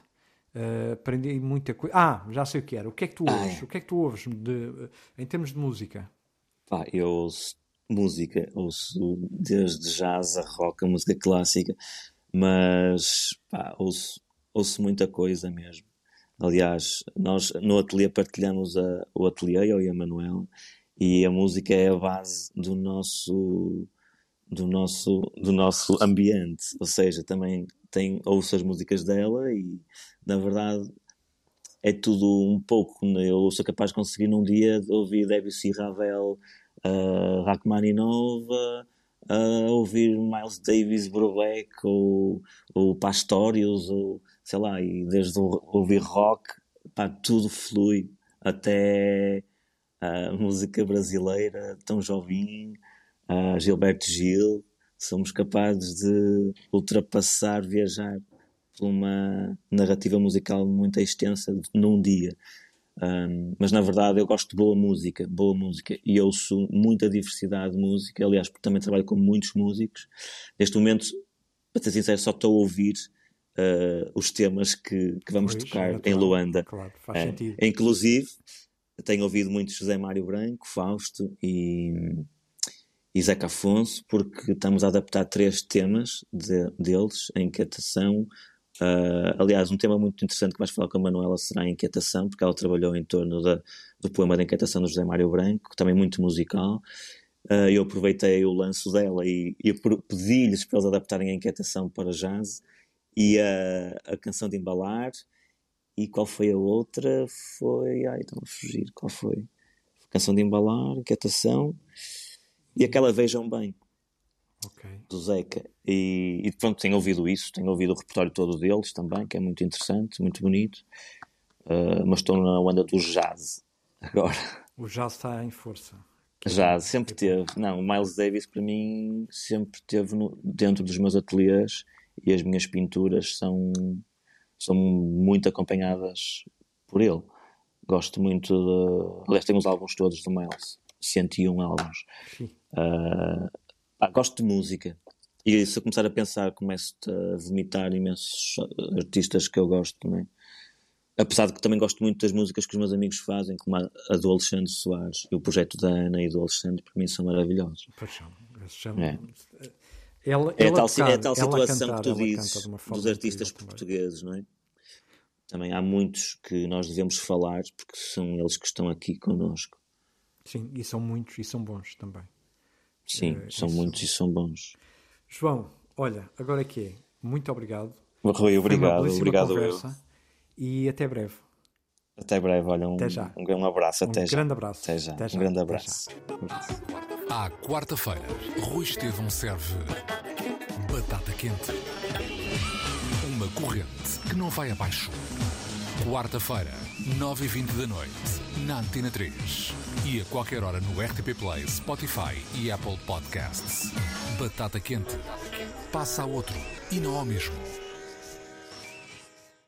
Uh, aprendi muita coisa. Ah, já sei o que era. O que é que tu ouves? O que é que tu ouves de, em termos de música? Pá, eu ouço música, ouço desde jazz a rock, a música clássica, mas pá, ouço, ouço muita coisa mesmo. Aliás, nós no ateliê partilhamos a, o ateliê, eu e a Manuela, e a música é a base do nosso do nosso do nosso ambiente, ou seja, também tem ouço as músicas dela e na verdade é tudo um pouco, eu sou capaz de conseguir num dia ouvir Debussy, Ravel, uh, Rachmaninoff, uh, ouvir Miles Davis, Brubeck ou, ou Pastorius, ou sei lá, e desde ouvir rock, pá, tudo flui, até a música brasileira, Tom Jobim, a Gilberto Gil, somos capazes de ultrapassar, viajar por uma narrativa musical muito extensa num dia. Um, mas na verdade eu gosto de boa música, boa música, e ouço muita diversidade de música. Aliás, porque também trabalho com muitos músicos. Neste momento, para ser sincero, só estou a ouvir uh, os temas que, que vamos Pois, tocar é em natural. Luanda. Claro, faz É, sentido. Inclusive, tenho ouvido muito José Mário Branco, Fausto e, e Zeca Afonso, porque estamos a adaptar três temas de- deles, a inquietação. Ah, aliás, um tema muito interessante que vais falar com a Manuela será a inquietação, porque ela trabalhou em torno da- do poema da inquietação do José Mário Branco, também muito musical. Uh, eu aproveitei o lance dela e, e pedi-lhes para eles adaptarem a inquietação para jazz e a, a canção de embalar. E qual foi a outra? Foi. Ai, estão a fugir. Qual foi? Canção de embalar, inquietação e aquela Vejam Bem. Okay. Do Zeca. E, e, pronto, tenho ouvido isso, tenho ouvido o repertório todo deles também, que é muito interessante, muito bonito. Uh, mas estou na onda do jazz agora. O jazz está em força. Jazz, sempre teve. Não, o Miles Davis para mim sempre teve no, dentro dos meus ateliês e as minhas pinturas são, são muito acompanhadas por ele. Gosto muito de. Aliás, tenho os álbuns todos do Miles, 101 álbuns. Uh, ah, gosto de música. E se eu começar a pensar, começo a vomitar imensos artistas que eu gosto, é? Apesar de que também gosto muito das músicas que os meus amigos fazem, como a, do Alexandre Soares e o projeto da Ana e do Alexandre, para mim são maravilhosos. Paixão. É. Ela, é, ela tal, tocar, é tal situação cantar, que tu dizes dos artistas portugueses, não é? Também há muitos que nós devemos falar porque são eles que estão aqui connosco. Sim, e são muitos e são bons também. Sim, é, são muitos e são bons. João, olha, agora é que é. Muito obrigado. Rui, obrigado. Obrigado conversa, eu. E até breve. Até breve, olha, um, um, um abraço. Até um já. grande abraço. Até já. Até já. Um grande abraço. À quarta-feira, Rui Estevão serve batata quente. Uma corrente que não vai abaixo. Quarta-feira, 9h20 da noite na Antena 3 e a qualquer hora no RTP Play, Spotify e Apple Podcasts. Batata quente. Passa a outro e não ao mesmo.